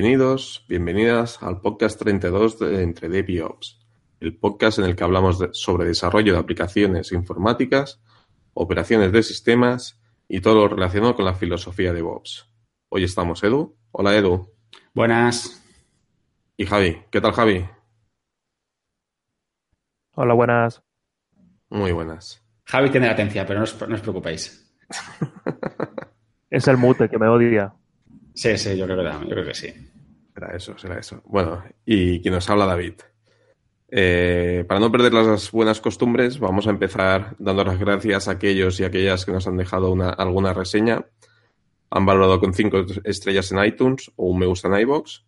Bienvenidos, bienvenidas al podcast 32 de Entre Dev y Ops, el podcast en el que hablamos sobre desarrollo de aplicaciones informáticas, operaciones de sistemas y todo lo relacionado con la filosofía de Ops. Hoy estamos Edu. Hola Edu. Buenas. Y Javi. ¿Qué tal Javi? Hola, buenas. Muy buenas. Javi tiene latencia, pero no os, no os preocupéis. Es el mute que me odia. Sí, sí, yo creo que, yo creo que sí. Será eso, será eso. Bueno, y quien nos habla David. Eh, para no perder las buenas costumbres, vamos a empezar dando las gracias a aquellos y aquellas que nos han dejado una, alguna reseña. Han valorado con cinco estrellas en iTunes o un me gusta en iBox.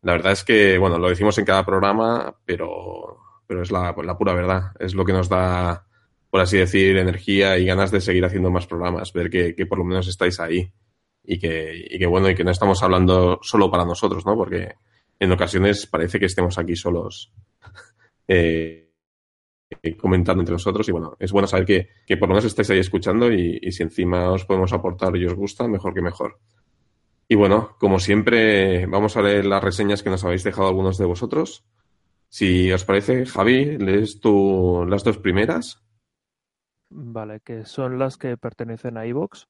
La verdad es que, bueno, lo decimos en cada programa, pero, pero es la, pura verdad. Es lo que nos da, por así decir, energía y ganas de seguir haciendo más programas, ver que por lo menos estáis ahí y que, y que, bueno, y que no estamos hablando solo para nosotros, ¿no? Porque en ocasiones parece que estemos aquí solos eh, comentando entre nosotros y bueno, es bueno saber que, que por lo menos estáis ahí escuchando y, y, si encima os podemos aportar y os gusta, mejor que mejor. Y bueno, como siempre, vamos a leer las reseñas que nos habéis dejado algunos de vosotros. Si os parece, Javi, lees tú las dos primeras. Vale, que son las que pertenecen a iVoox.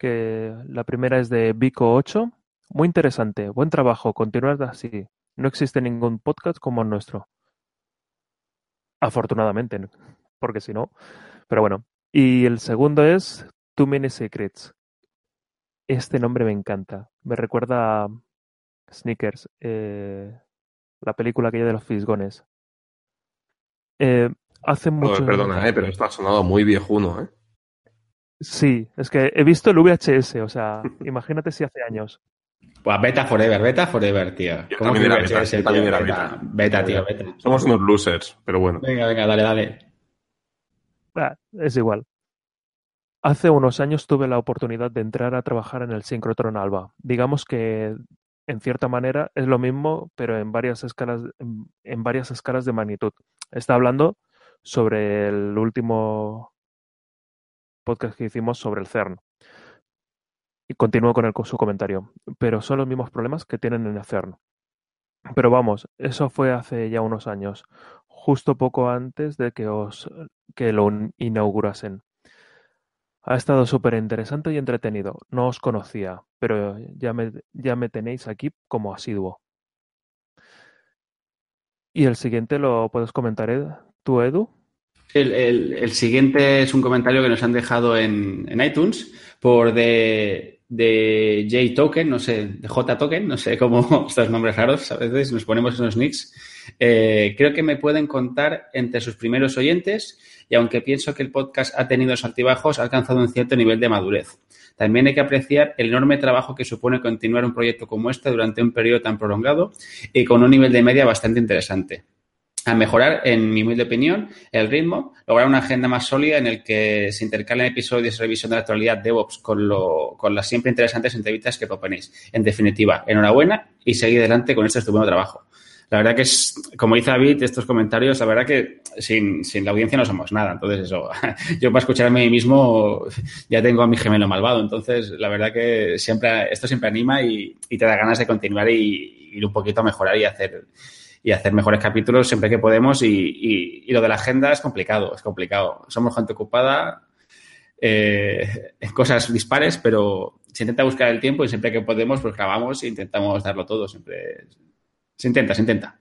Que la primera es de Vico8. Muy interesante, buen trabajo, continuad así. No existe ningún podcast como el nuestro. Afortunadamente, porque si no. Pero bueno. Y el segundo es Too Many Secrets. Este nombre me encanta. Me recuerda a Sneakers, eh, la película aquella de los fisgones. Eh, hace mucho. Perdona, eh, pero esto ha sonado muy viejuno, ¿eh? Sí, es que he visto el VHS, o sea, imagínate si hace años. Pues beta forever, beta forever, tío. También era beta, VHS, también era beta. Beta, tío, beta. Somos unos losers, pero bueno. Venga, venga, dale, dale. Ah, es igual. Hace unos años tuve la oportunidad de entrar a trabajar en el Synchrotron Alba. Digamos que, en cierta manera, es lo mismo, pero en varias escalas, en, en varias escalas de magnitud. Está hablando sobre el último podcast que hicimos sobre el CERN. Y continúo con su comentario. Pero son los mismos problemas que tienen en el CERN. Pero vamos, eso fue hace ya unos años, justo poco antes de que os que lo inaugurasen. Ha estado súper interesante y entretenido. No os conocía, pero ya me, ya me tenéis aquí como asiduo. ¿Y el siguiente lo puedes comentar tú, Edu? El, siguiente es un comentario que nos han dejado en, en iTunes por de, de J Token, no sé, de J Token, no sé cómo estos nombres raros, a veces nos ponemos esos nicks. Eh, creo que me pueden contar entre sus primeros oyentes y aunque pienso que el podcast ha tenido sus altibajos, ha alcanzado un cierto nivel de madurez. También hay que apreciar el enorme trabajo que supone continuar un proyecto como este durante un periodo tan prolongado y con un nivel de media bastante interesante a mejorar, en mi humilde opinión, el ritmo, lograr una agenda más sólida en el que se intercalen episodios de revisión de la actualidad DevOps con, lo, con las siempre interesantes entrevistas que proponéis. En definitiva, enhorabuena y seguid adelante con este estupendo trabajo. La verdad que es, como dice David, estos comentarios, la verdad que sin, sin la audiencia no somos nada. Entonces, eso, yo para escucharme a mí mismo ya tengo a mi gemelo malvado. Entonces, la verdad que siempre, esto siempre anima y, y te da ganas de continuar y ir un poquito a mejorar y hacer, y hacer mejores capítulos siempre que podemos. Y, y, lo de la agenda es complicado, es complicado. Somos gente ocupada eh, en cosas dispares, pero se intenta buscar el tiempo y siempre que podemos, pues grabamos e intentamos darlo todo. Siempre se intenta, se intenta.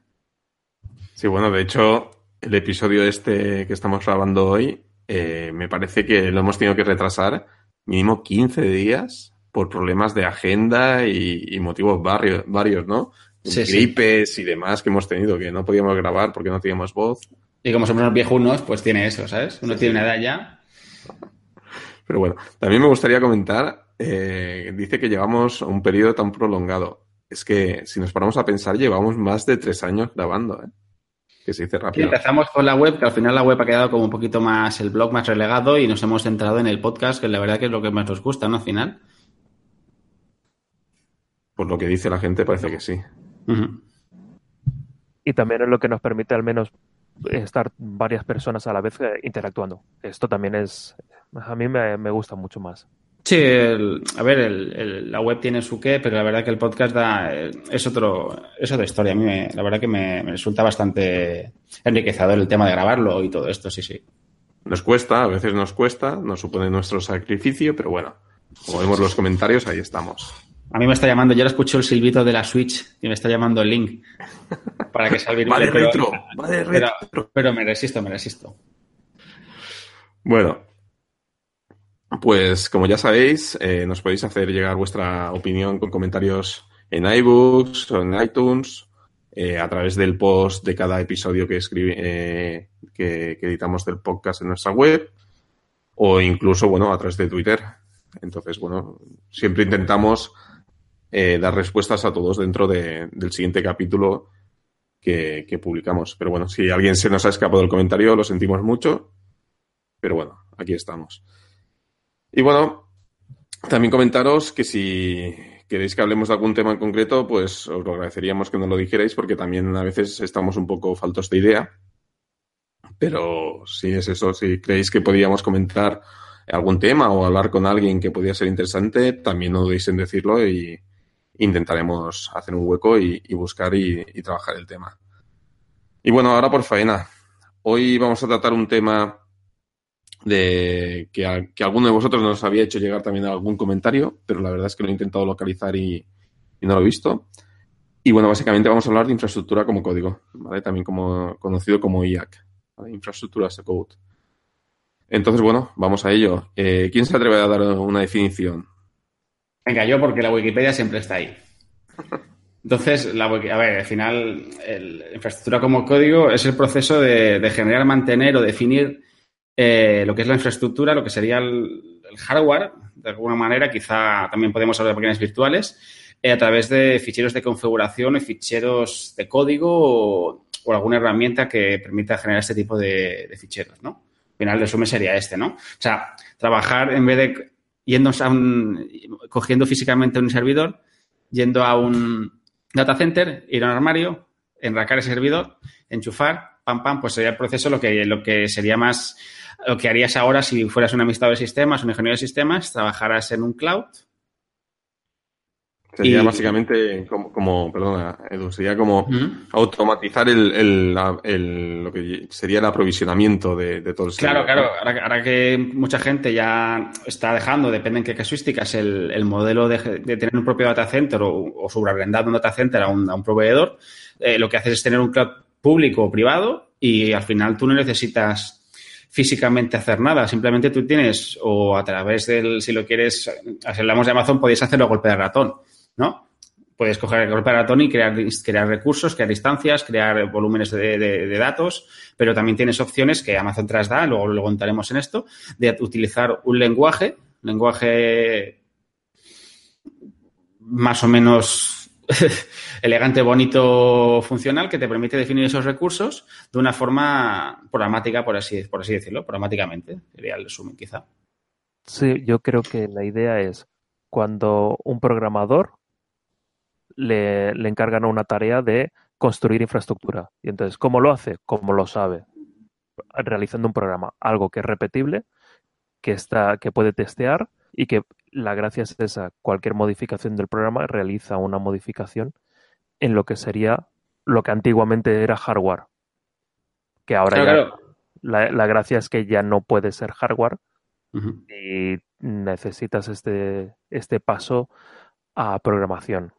Sí, bueno, de hecho, el episodio este que estamos grabando hoy, eh, me parece que lo hemos tenido que retrasar mínimo 15 días por problemas de agenda y, y motivos varios, varios, ¿no? Sí, gripes sí. y demás que hemos tenido, que no podíamos grabar porque no teníamos voz. Y como somos unos viejunos, pues tiene eso, ¿sabes? Uno sí, tiene una edad ya. Pero bueno, también me gustaría comentar, eh, dice que llevamos un periodo tan prolongado. Es que si nos paramos a pensar, llevamos más de tres años grabando, ¿eh? Que se dice rápido. Sí, empezamos con la web, que al final la web ha quedado como un poquito más, el blog más relegado y nos hemos centrado en el podcast, que la verdad que es lo que más nos gusta, ¿no? Al final. Por lo que dice la gente, parece que sí. Uh -huh. Y también es lo que nos permite al menos estar varias personas a la vez interactuando. Esto también es, a mí me, me gusta mucho más. Sí, a ver, la web tiene su qué, pero la verdad que el podcast da, es otro es otra historia. A mí la verdad que me, resulta bastante enriquecedor el tema de grabarlo y todo esto, sí, sí. Nos cuesta, a veces nos cuesta, nos supone nuestro sacrificio, pero bueno, como vemos los comentarios, ahí estamos. A mí me está llamando, yo ahora escucho el silbito de la Switch y me está llamando el link para que salga vale, retro, vale, retro. pero me resisto, me resisto. Bueno, pues como ya sabéis, eh, nos podéis hacer llegar vuestra opinión con comentarios en iBooks o en iTunes, eh, a través del post de cada episodio que, escribe, eh, que, editamos del podcast en nuestra web, o incluso, bueno, a través de Twitter. Entonces, bueno, siempre intentamos dar respuestas a todos dentro del siguiente capítulo que, que publicamos. Pero bueno, si alguien se nos ha escapado del comentario, lo sentimos mucho. Pero bueno, aquí estamos. Y bueno, también comentaros que si queréis que hablemos de algún tema en concreto, pues os lo agradeceríamos que nos lo dijerais porque también a veces estamos un poco faltos de idea. Pero si es eso, si creéis que podíamos comentar algún tema o hablar con alguien que podía ser interesante, también no dudéis en decirlo y intentaremos hacer un hueco y, buscar y, y trabajar el tema. Y bueno, ahora por faena. Hoy vamos a tratar un tema de que, que, alguno de vosotros nos había hecho llegar también algún comentario, pero la verdad es que lo he intentado localizar y, no lo he visto. Y bueno, básicamente vamos a hablar de infraestructura como código, ¿vale? También como, conocido como IAC, Infraestructura as a Code. Entonces, bueno, vamos a ello. Eh, ¿Quién se atreve a dar una definición? Venga, yo porque la Wikipedia siempre está ahí. Entonces, la, a ver, al final, la infraestructura como código es el proceso de, de generar, mantener o definir eh, lo que es la infraestructura, lo que sería el, hardware, de alguna manera, quizá también podemos hablar de máquinas virtuales, eh, a través de ficheros de configuración y ficheros de código o, alguna herramienta que permita generar este tipo de, ficheros, ¿no? Al final, el resumen sería este, ¿no? O sea, trabajar en vez de yendo a un, cogiendo físicamente un servidor, yendo a un data center, ir a un armario, enracar ese servidor, enchufar, pam, pam, pues sería el proceso lo que, lo que sería más lo que harías ahora si fueras un administrador de sistemas, un ingeniero de sistemas, trabajaras en un cloud. Sería básicamente como, perdona, Edu, sería como automatizar el, lo que sería el aprovisionamiento de, todo el Claro, claro. Ahora, que mucha gente ya está dejando, depende en qué casuísticas, el, modelo de, tener un propio data center o, o subarrendar un data center a un, proveedor, eh, lo que haces es tener un cloud público o privado y al final tú no necesitas físicamente hacer nada. Simplemente tú tienes, o a través del, si lo quieres, hablamos de Amazon, podéis hacerlo a golpe de ratón, ¿no? Puedes coger el golpe de ratón y crear, crear recursos, crear instancias, crear volúmenes de, datos, pero también tienes opciones que Amazon te da, luego lo contaremos en esto, de utilizar un lenguaje, lenguaje más o menos elegante, bonito, funcional que te permite definir esos recursos de una forma programática, por así, por así decirlo, programáticamente. Sería el resumen, quizá. Sí, yo creo que la idea es cuando un programador le, le encargan una tarea de construir infraestructura. Y entonces, ¿cómo lo hace? ¿Cómo lo sabe? Realizando un programa, algo que es repetible, que está, que puede testear y que la gracia es esa, cualquier modificación del programa realiza una modificación en lo que sería lo que antiguamente era hardware. Que ahora ya La, gracia es que ya no puede ser hardware y necesitas este, este paso a programación.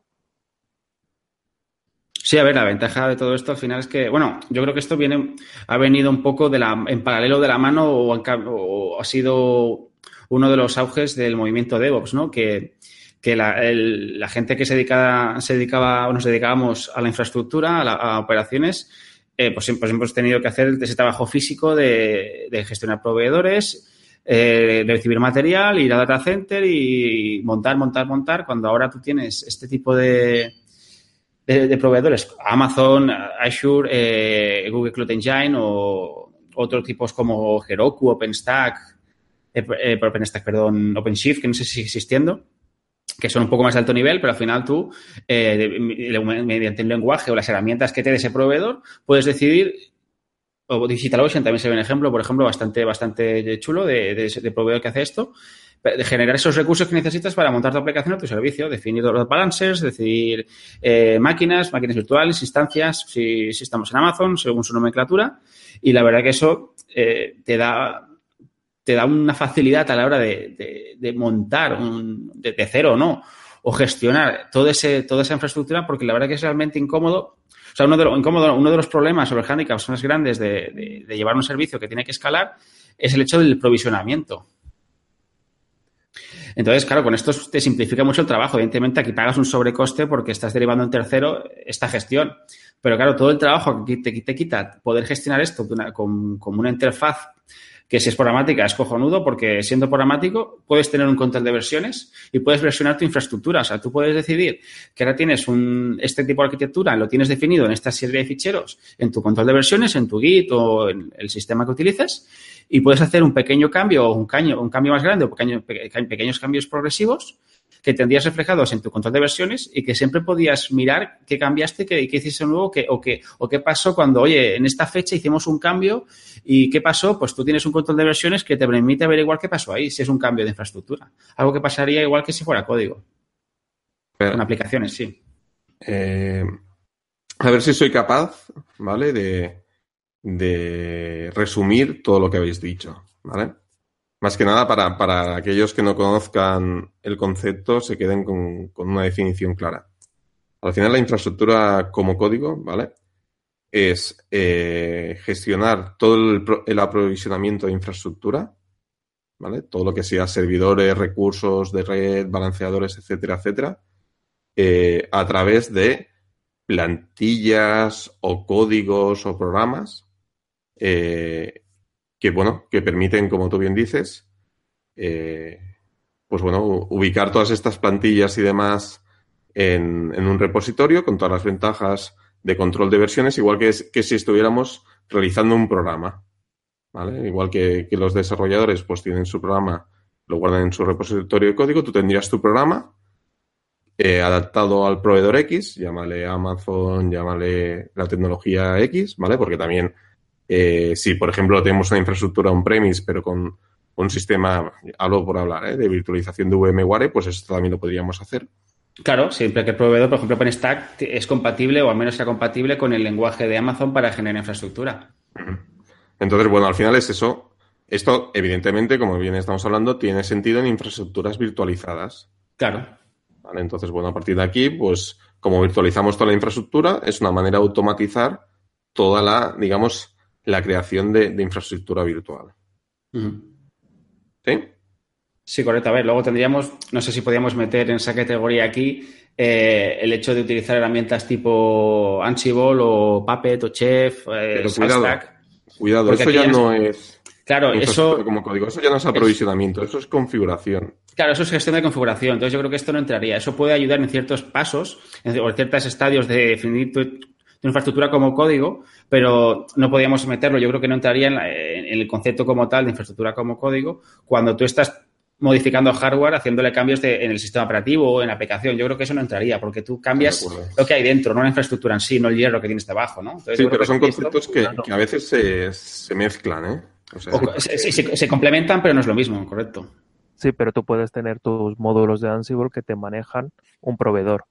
Sí, a ver, la ventaja de todo esto al final es que, bueno, yo creo que esto viene, ha venido un poco de la, en paralelo de la mano o, ha sido uno de los auges del movimiento DevOps, ¿no? Que, que la, gente que se, dedica, se dedicaba o nos dedicábamos a la infraestructura, a, operaciones, eh, pues, siempre, hemos tenido que hacer ese trabajo físico de, gestionar proveedores, eh, de recibir material, ir a data center y montar, montar, montar. Cuando ahora tú tienes este tipo de, de, proveedores, Amazon, Azure, eh, Google Cloud Engine o otros tipos como Heroku, OpenStack, eh, eh OpenStack, perdón, OpenShift, que no sé si sigue existiendo, que son un poco más de alto nivel, pero al final tú, mediante el lenguaje o las herramientas que te dé ese proveedor, puedes decidir, o DigitalOcean también se ve un ejemplo, por ejemplo, bastante, bastante chulo de, proveedor que hace esto, generar esos recursos que necesitas para montar tu aplicación o tu servicio, definir los balancers, decidir eh, máquinas, máquinas virtuales, instancias, si, estamos en Amazon, según su nomenclatura. Y la verdad que eso eh, te da te da una facilidad a la hora de, montar un, de, cero o no, o gestionar todo ese, toda esa infraestructura, porque la verdad que es realmente incómodo. O sea, uno de, incómodo, uno de los problemas o los handicaps más grandes de, llevar un servicio que tiene que escalar es el hecho del provisionamiento. Entonces, claro, con esto te simplifica mucho el trabajo. Evidentemente, aquí pagas un sobrecoste porque estás derivando en tercero esta gestión. Pero claro, todo el trabajo que te, te quita poder gestionar esto con, con, una interfaz que si es programática es cojonudo porque siendo programático puedes tener un control de versiones y puedes versionar tu infraestructura. O sea, tú puedes decidir que ahora tienes un, este tipo de arquitectura, lo tienes definido en esta serie de ficheros, en tu control de versiones, en tu Git o en el sistema que utilices y puedes hacer un pequeño cambio o un, un cambio más grande o pequeños cambios progresivos que tendrías reflejados en tu control de versiones y que siempre podías mirar qué cambiaste, qué, qué hiciste nuevo qué, o, qué, o qué pasó cuando, oye, en esta fecha hicimos un cambio y qué pasó, pues tú tienes un control de versiones que te permite averiguar qué pasó ahí, si es un cambio de infraestructura. Algo que pasaría igual que si fuera código. Con aplicaciones, sí. Eh, a ver si soy capaz, ¿vale? De, de resumir todo lo que habéis dicho, ¿vale? Más que nada para, para aquellos que no conozcan el concepto, se queden con, con, una definición clara. Al final, la infraestructura como código, ¿vale? Es eh, gestionar todo el, aprovisionamiento de infraestructura, ¿vale? Todo lo que sea servidores, recursos de red, balanceadores, etcétera, etcétera, eh, a través de plantillas o códigos o programas eh, que, bueno, que permiten, como tú bien dices, eh, pues bueno, ubicar todas estas plantillas y demás en, un repositorio con todas las ventajas de control de versiones, igual que, que si estuviéramos realizando un programa. ¿vale? Igual que, que, los desarrolladores pues tienen su programa, lo guardan en su repositorio de código, tú tendrías tu programa eh, adaptado al proveedor X, llámale Amazon, llámale la tecnología X, ¿vale? Porque también eh, si, por ejemplo, tenemos una infraestructura on-premise, pero con un sistema, hablo por hablar, ¿eh? de virtualización de VMware, pues eso también lo podríamos hacer. Claro, siempre que el proveedor, por ejemplo, OpenStack es compatible o al menos sea compatible con el lenguaje de Amazon para generar infraestructura. Entonces, bueno, al final es eso. Esto, evidentemente, como bien estamos hablando, tiene sentido en infraestructuras virtualizadas. Claro. ¿Vale? Entonces, bueno, a partir de aquí, pues como virtualizamos toda la infraestructura, es una manera de automatizar toda la, digamos, la creación de, infraestructura virtual. ¿Sí? Sí, correcto. A ver, luego tendríamos, no sé si podríamos meter en esa categoría aquí eh, el hecho de utilizar herramientas tipo Ansible o Puppet o Chef, eh, cuidado, cuidado, eso ya no es... Claro, eso... Como código, eso ya no es aprovisionamiento, eso es configuración. Claro, eso es gestión de configuración. Entonces yo creo que esto no entraría. Eso puede ayudar en ciertos pasos o en ciertos estadios de definir tu, de infraestructura como código, pero no podíamos meterlo. Yo creo que no entraría en, el concepto como tal de infraestructura como código cuando tú estás modificando hardware, haciéndole cambios en el sistema operativo o en la aplicación. Yo creo que eso no entraría, porque tú cambias lo que hay dentro, no la infraestructura en sí, no el hierro que tienes debajo, ¿no? sí, pero son conceptos que, a veces se, mezclan, ¿eh? se, complementan, pero no es lo mismo, correcto. Sí, pero tú puedes tener tus módulos de Ansible que te manejan un proveedor.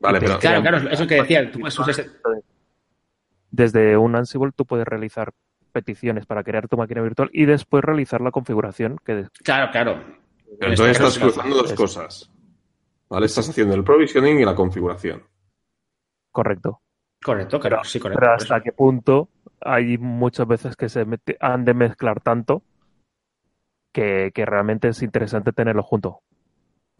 Vale, pero... Claro, claro, eso que decía, tú Desde un Ansible tú puedes realizar peticiones para crear tu máquina virtual y después realizar la configuración. Que... Claro, claro. Pero entonces estás cruzando dos cosas. ¿Vale? Estás haciendo el provisioning y la configuración. Correcto. Correcto, claro, sí, correcto. Pero hasta qué punto hay muchas veces que se han de mezclar tanto que, que realmente es interesante tenerlo junto.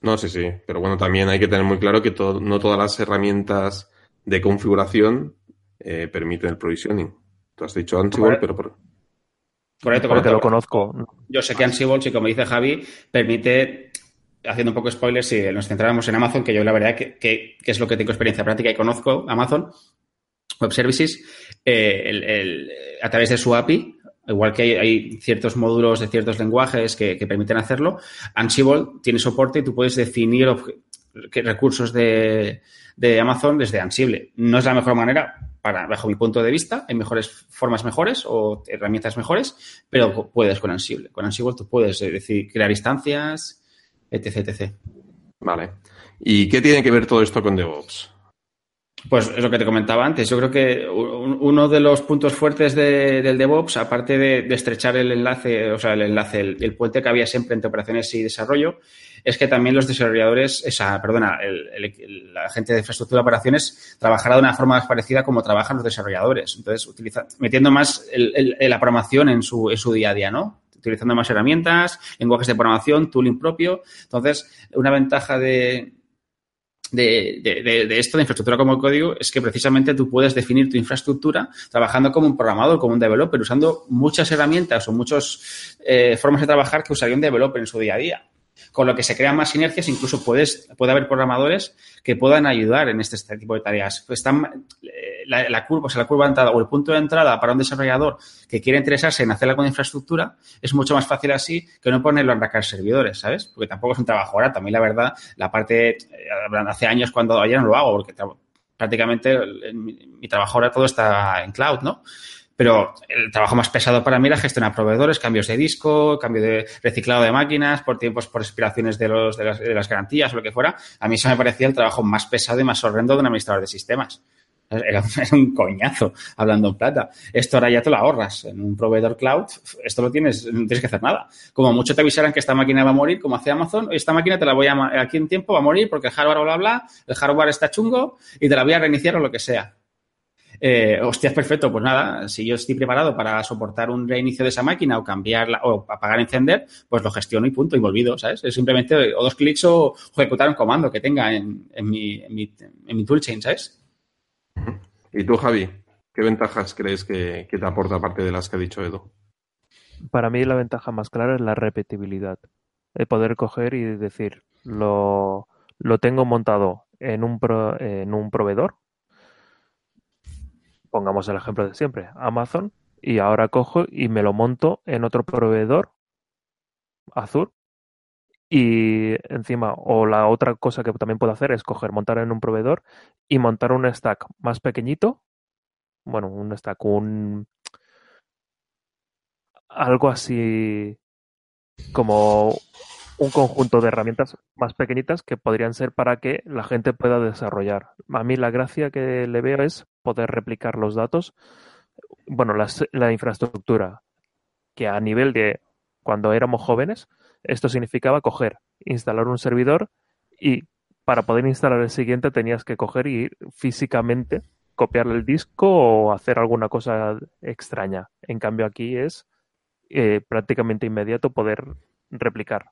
No, sí, sí. Pero bueno, también hay que tener muy claro que no todas las herramientas de configuración eh, permiten el provisioning. Tú has dicho Ansible, pero... Por... Correcto, correcto. lo conozco. Yo sé que Ansible, si como dice Javi, permite, haciendo un poco spoiler, si nos centráramos en Amazon, que yo la verdad que, que, es lo que tengo experiencia práctica y conozco Amazon Web Services, eh, a través de su API, igual que hay, ciertos módulos de ciertos lenguajes que, permiten hacerlo, Ansible tiene soporte y tú puedes definir recursos de, Amazon desde Ansible. No es la mejor manera, para, bajo mi punto de vista, hay mejores formas mejores o herramientas mejores, pero puedes con Ansible. Con Ansible tú puedes decir, crear instancias, etc, etc. Vale. ¿Y qué tiene que ver todo esto con DevOps? Pues es lo que te comentaba antes. Yo creo que uno de los puntos fuertes del DevOps, aparte de, estrechar el enlace, o sea, el enlace, el, puente que había siempre entre operaciones y desarrollo, es que también los desarrolladores, esa, perdona, la gente de infraestructura de operaciones trabajará de una forma más parecida como trabajan los desarrolladores. Entonces, utiliza, metiendo más la programación en su, en su día a día, ¿no? Utilizando más herramientas, lenguajes de programación, tooling propio. Entonces, una ventaja de, de, de, esto, de infraestructura como código, es que precisamente tú puedes definir tu infraestructura trabajando como un programador, como un developer, usando muchas herramientas o muchas eh, formas de trabajar que usaría un developer en su día a día con lo que se crean más sinergias, incluso puedes, puede haber programadores que puedan ayudar en este, este tipo de tareas. Están, eh, la, curva, o sea, la curva de entrada o el punto de entrada para un desarrollador que quiere interesarse en hacer algo infraestructura es mucho más fácil así que no ponerlo en racar servidores, ¿sabes? Porque tampoco es un trabajo ahora. También, la verdad, la parte, eh, hace años cuando ayer no lo hago, porque prácticamente mi trabajo ahora todo está en cloud, ¿no? Pero el trabajo más pesado para mí era gestionar proveedores, cambios de disco, cambio de reciclado de máquinas, por tiempos, por expiraciones de, los, de, las, de las garantías o lo que fuera. A mí eso me parecía el trabajo más pesado y más horrendo de un administrador de sistemas. Era, un coñazo hablando en plata. Esto ahora ya te lo ahorras. En un proveedor cloud, esto lo tienes, no tienes que hacer nada. Como mucho te avisarán que esta máquina va a morir, como hace Amazon, esta máquina te la voy a, aquí en tiempo va a morir porque el hardware bla, bla, bla, el hardware está chungo y te la voy a reiniciar o lo que sea. Eh, hostia, perfecto, pues nada, si yo estoy preparado para soportar un reinicio de esa máquina o cambiarla o apagar, encender, pues lo gestiono y punto, y me olvido, ¿sabes? Es simplemente o dos clics o ejecutar un comando que tenga en, mi, en, mi, en mi toolchain, ¿sabes? ¿Y tú, Javi? ¿Qué ventajas crees que, te aporta aparte de las que ha dicho Edu? Para mí la ventaja más clara es la repetibilidad. El poder coger y decir, lo, lo tengo montado en un, en un proveedor, pongamos el ejemplo de siempre, Amazon, y ahora cojo y me lo monto en otro proveedor, Azure, y encima, o la otra cosa que también puedo hacer es coger, montar en un proveedor y montar un stack más pequeñito, bueno, un stack, un... algo así como un conjunto de herramientas más pequeñitas que podrían ser para que la gente pueda desarrollar. A mí la gracia que le veo es poder replicar los datos, bueno, la infraestructura, que a nivel de cuando éramos jóvenes, esto significaba coger, instalar un servidor y para poder instalar el siguiente tenías que coger y físicamente copiarle el disco o hacer alguna cosa extraña. En cambio aquí es eh, prácticamente inmediato poder replicar.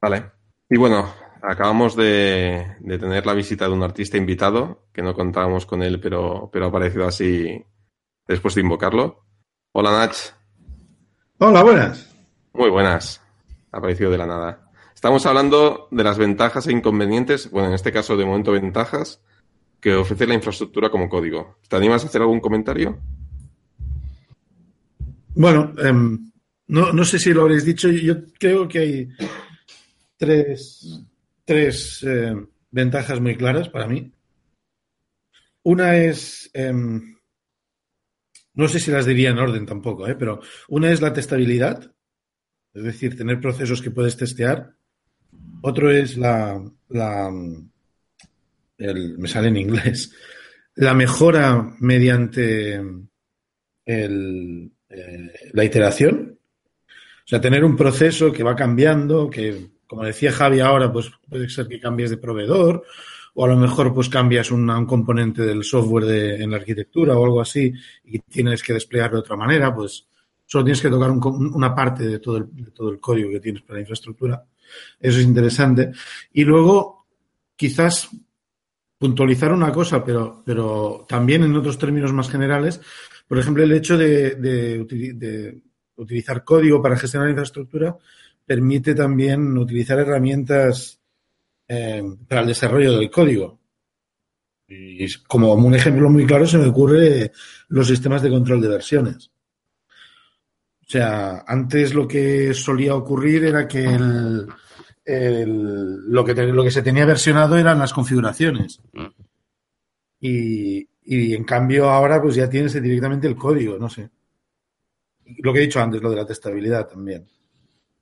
Vale. Y bueno, acabamos de, tener la visita de un artista invitado, que no contábamos con él, pero, pero ha aparecido así después de invocarlo. Hola Nach. Hola, buenas. Muy buenas. Ha aparecido de la nada. Estamos hablando de las ventajas e inconvenientes, bueno, en este caso de momento ventajas, que ofrece la infraestructura como código. ¿Te animas a hacer algún comentario? Bueno, em, no, no, sé si lo habréis dicho, yo creo que hay tres, tres eh, ventajas muy claras para mí. Una es, em, no sé si las diría en orden tampoco, eh, pero una es la testabilidad, es decir, tener procesos que puedes testear. Otro es la, la me sale en inglés, la mejora mediante el, eh, la iteración. O sea, tener un proceso que va cambiando, que, como decía Javi ahora, pues puede ser que cambies de proveedor, o a lo mejor pues cambias un, un componente del software en la arquitectura o algo así y tienes que desplegarlo de otra manera, pues solo tienes que tocar un, una parte de todo, el, todo el código que tienes para la infraestructura. Eso es interesante. Y luego, quizás puntualizar una cosa, pero, pero también en otros términos más generales, por ejemplo, el hecho de, de, de utilizar código para gestionar infraestructura permite también utilizar herramientas eh, para el desarrollo del código. Y como un ejemplo muy claro se me ocurre los sistemas de control de versiones. O sea, antes lo que solía ocurrir era que el, lo, que lo que se tenía versionado eran las configuraciones. Y, y en cambio ahora pues ya tienes directamente el código, no sé lo que he dicho antes, lo de la testabilidad también.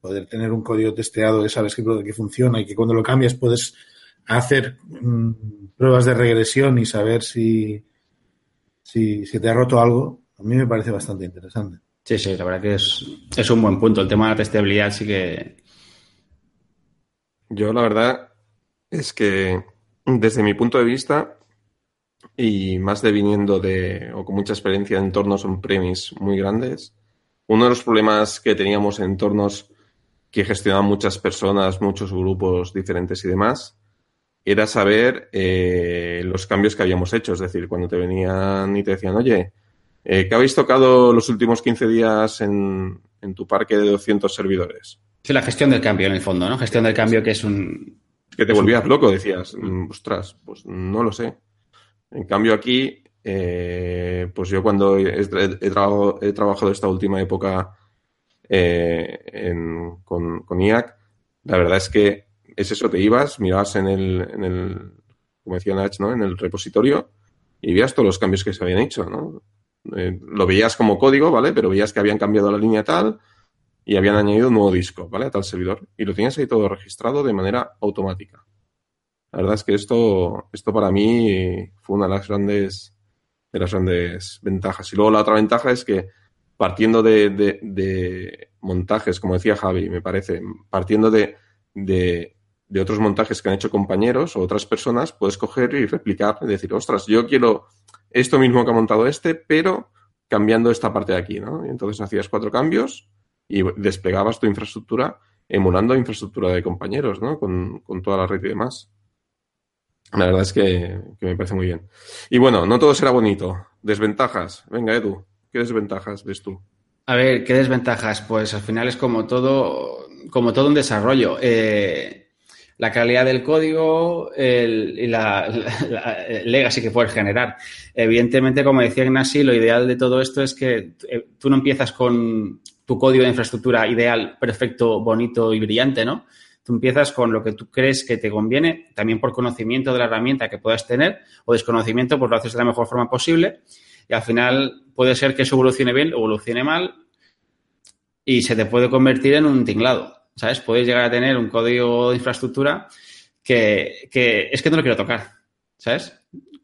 poder tener un código testeado de sabes que, que funciona y que cuando lo cambias puedes hacer mm, pruebas de regresión y saber si, si, si, te ha roto algo, a mí me parece bastante interesante. Sí, sí, la verdad que es, es un buen punto. El tema de la testabilidad sí que... Yo la verdad es que desde mi punto de vista y más de viniendo de o con mucha experiencia en entornos on-premise muy grandes, uno de los problemas que teníamos en entornos que gestionaban muchas personas, muchos grupos diferentes y demás, era saber eh, los cambios que habíamos hecho. Es decir, cuando te venían y te decían, oye, eh, ¿qué habéis tocado los últimos 15 días en, en, tu parque de 200 servidores? Sí, la gestión del cambio, en el fondo, ¿no? Gestión del cambio que es un... Que te volvías loco, decías, mm, ostras, pues no lo sé. En cambio aquí, eh, pues yo cuando he, he, he, trabajado esta última época eh, en, con, con, IAC, la verdad es que es eso, te ibas, mirabas en el, en el como decía Nach, ¿no? en el repositorio y veías todos los cambios que se habían hecho, ¿no? Eh, lo veías como código, ¿vale? Pero veías que habían cambiado la línea tal y habían añadido un nuevo disco, ¿vale? A tal servidor. Y lo tenías ahí todo registrado de manera automática. La verdad es que esto, esto para mí fue una de las grandes, de las grandes ventajas. Y luego la otra ventaja es que partiendo de, montajes, como decía Javi, me parece, partiendo de, de, de, otros montajes que han hecho compañeros o otras personas, puedes coger y replicar y decir, ostras, yo quiero esto mismo que ha montado este, pero cambiando esta parte de aquí, ¿no? Y entonces hacías cuatro cambios y desplegabas tu infraestructura emulando infraestructura de compañeros, ¿no? Con, con toda la red y demás. La verdad es que, me parece muy bien. Y bueno, no todo será bonito. Desventajas. Venga, Edu, ¿qué desventajas ves tú? A ver, ¿qué desventajas? Pues al final es como todo, como todo un desarrollo. Eh, la calidad del código el, y la, legacy que puedes generar. Evidentemente, como decía Ignasi, lo ideal de todo esto es que eh, tú no empiezas con tu código de infraestructura ideal, perfecto, bonito y brillante, ¿no? Tú empiezas con lo que tú crees que te conviene, también por conocimiento de la herramienta que puedas tener o desconocimiento, pues lo haces de la mejor forma posible y al final puede ser que eso evolucione bien, evolucione mal y se te puede convertir en un tinglado, ¿sabes? Puedes llegar a tener un código de infraestructura que, que es que no lo quiero tocar, ¿sabes?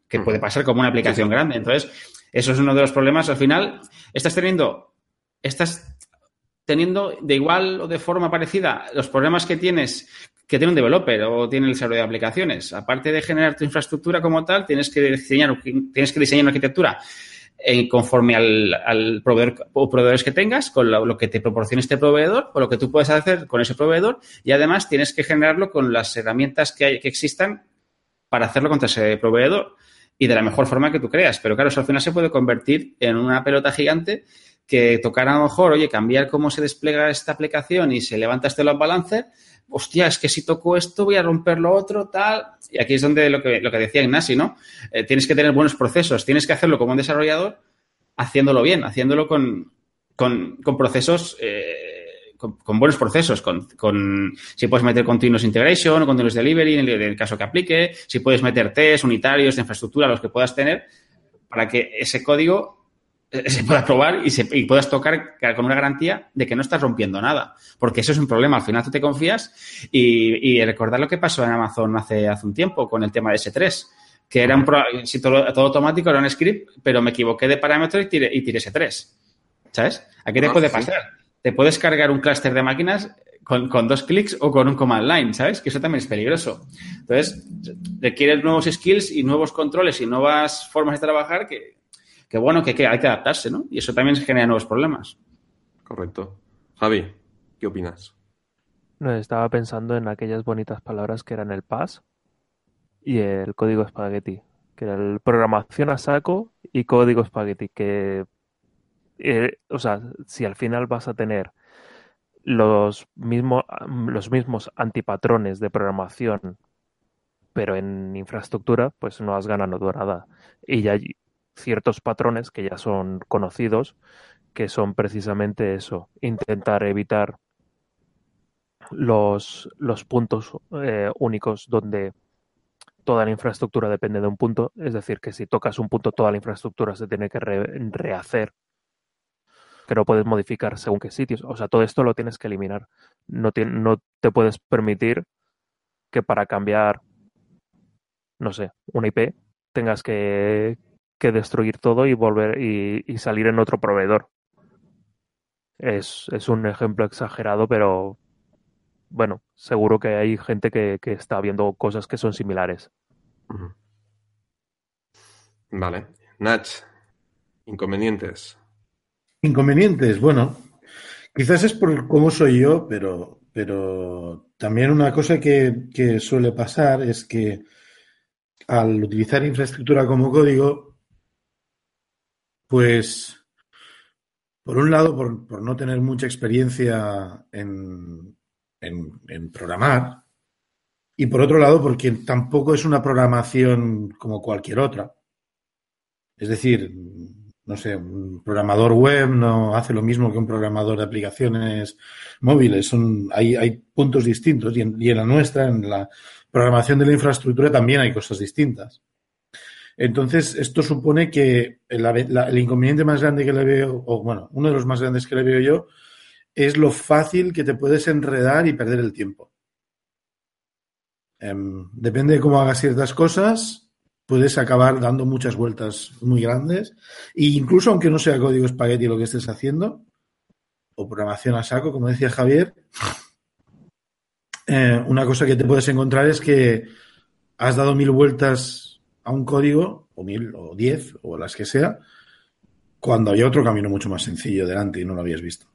Que puede pasar como una aplicación grande. Entonces, eso es uno de los problemas. Al final, estás teniendo, estás teniendo de igual o de forma parecida los problemas que tienes que tiene un developer o tiene el desarrollo de aplicaciones. Aparte de generar tu infraestructura como tal, tienes que diseñar, tienes que diseñar una arquitectura eh, conforme al, proveedor o proveedores que tengas, con lo, lo, que te proporcione este proveedor o lo que tú puedes hacer con ese proveedor y además tienes que generarlo con las herramientas que, hay, que existan para hacerlo contra ese proveedor y de la mejor forma que tú creas. Pero claro, eso al final se puede convertir en una pelota gigante que tocar a lo mejor, oye, cambiar cómo se despliega esta aplicación y se levanta este load balancer, hostia, es que si toco esto voy a romper lo otro, tal. Y aquí es donde lo que, lo que decía Ignasi, ¿no? Eh, tienes que tener buenos procesos, tienes que hacerlo como un desarrollador, haciéndolo bien, haciéndolo con, con, procesos, eh, con, con, buenos procesos, con, con, si puedes meter continuous integration o continuous delivery en el, en el caso que aplique, si puedes meter test unitarios de infraestructura, los que puedas tener, para que ese código se pueda probar y, se, y, puedas tocar con una garantía de que no estás rompiendo nada. Porque eso es un problema. Al final tú te confías y, y recordar lo que pasó en Amazon hace, hace un tiempo con el tema de S3, que era un si todo, todo, automático, era un script, pero me equivoqué de parámetro y tiré, y tiré S3. ¿Sabes? Aquí te ah, puede pasar. Sí. Te puedes cargar un clúster de máquinas con, con, dos clics o con un command line, ¿sabes? Que eso también es peligroso. Entonces, requiere nuevos skills y nuevos controles y nuevas formas de trabajar que, que bueno, que, que, hay que adaptarse, ¿no? Y eso también genera nuevos problemas. Correcto. Javi, ¿qué opinas? No, estaba pensando en aquellas bonitas palabras que eran el PAS y el código espagueti, que era el programación a saco y código espagueti, que, eh, o sea, si al final vas a tener los, mismo, los mismos antipatrones de programación, pero en infraestructura, pues no has ganado nada. Y ya ciertos patrones que ya son conocidos, que son precisamente eso, intentar evitar los, los puntos eh, únicos donde toda la infraestructura depende de un punto, es decir, que si tocas un punto, toda la infraestructura se tiene que re rehacer. que no puedes modificar según qué sitios. O sea, todo esto lo tienes que eliminar. No, no te puedes permitir que para cambiar, no sé, una IP tengas que, que destruir todo y volver y, y, salir en otro proveedor. Es, es un ejemplo exagerado, pero bueno, seguro que hay gente que, que está viendo cosas que son similares. Vale. Nach, inconvenientes. Inconvenientes, bueno, quizás es por cómo soy yo, pero, pero también una cosa que, que suele pasar es que al utilizar infraestructura como código, pues por un lado, por, por no tener mucha experiencia en, en, en, programar, y por otro lado, porque tampoco es una programación como cualquier otra. Es decir, no sé, un programador web no hace lo mismo que un programador de aplicaciones móviles. Son, hay, hay puntos distintos y en, y en, la nuestra, en la programación de la infraestructura, también hay cosas distintas. Entonces, esto supone que el, la, inconveniente más grande que le veo, o bueno, uno de los más grandes que le veo yo, es lo fácil que te puedes enredar y perder el tiempo. Eh, depende de cómo hagas ciertas cosas, puedes acabar dando muchas vueltas muy grandes. E incluso aunque no sea código espagueti lo que estés haciendo, o programación a saco, como decía Javier, eh, una cosa que te puedes encontrar es que has dado mil vueltas a un código, o mil, o diez, o las que sea, cuando había otro camino mucho más sencillo delante y no lo habías visto.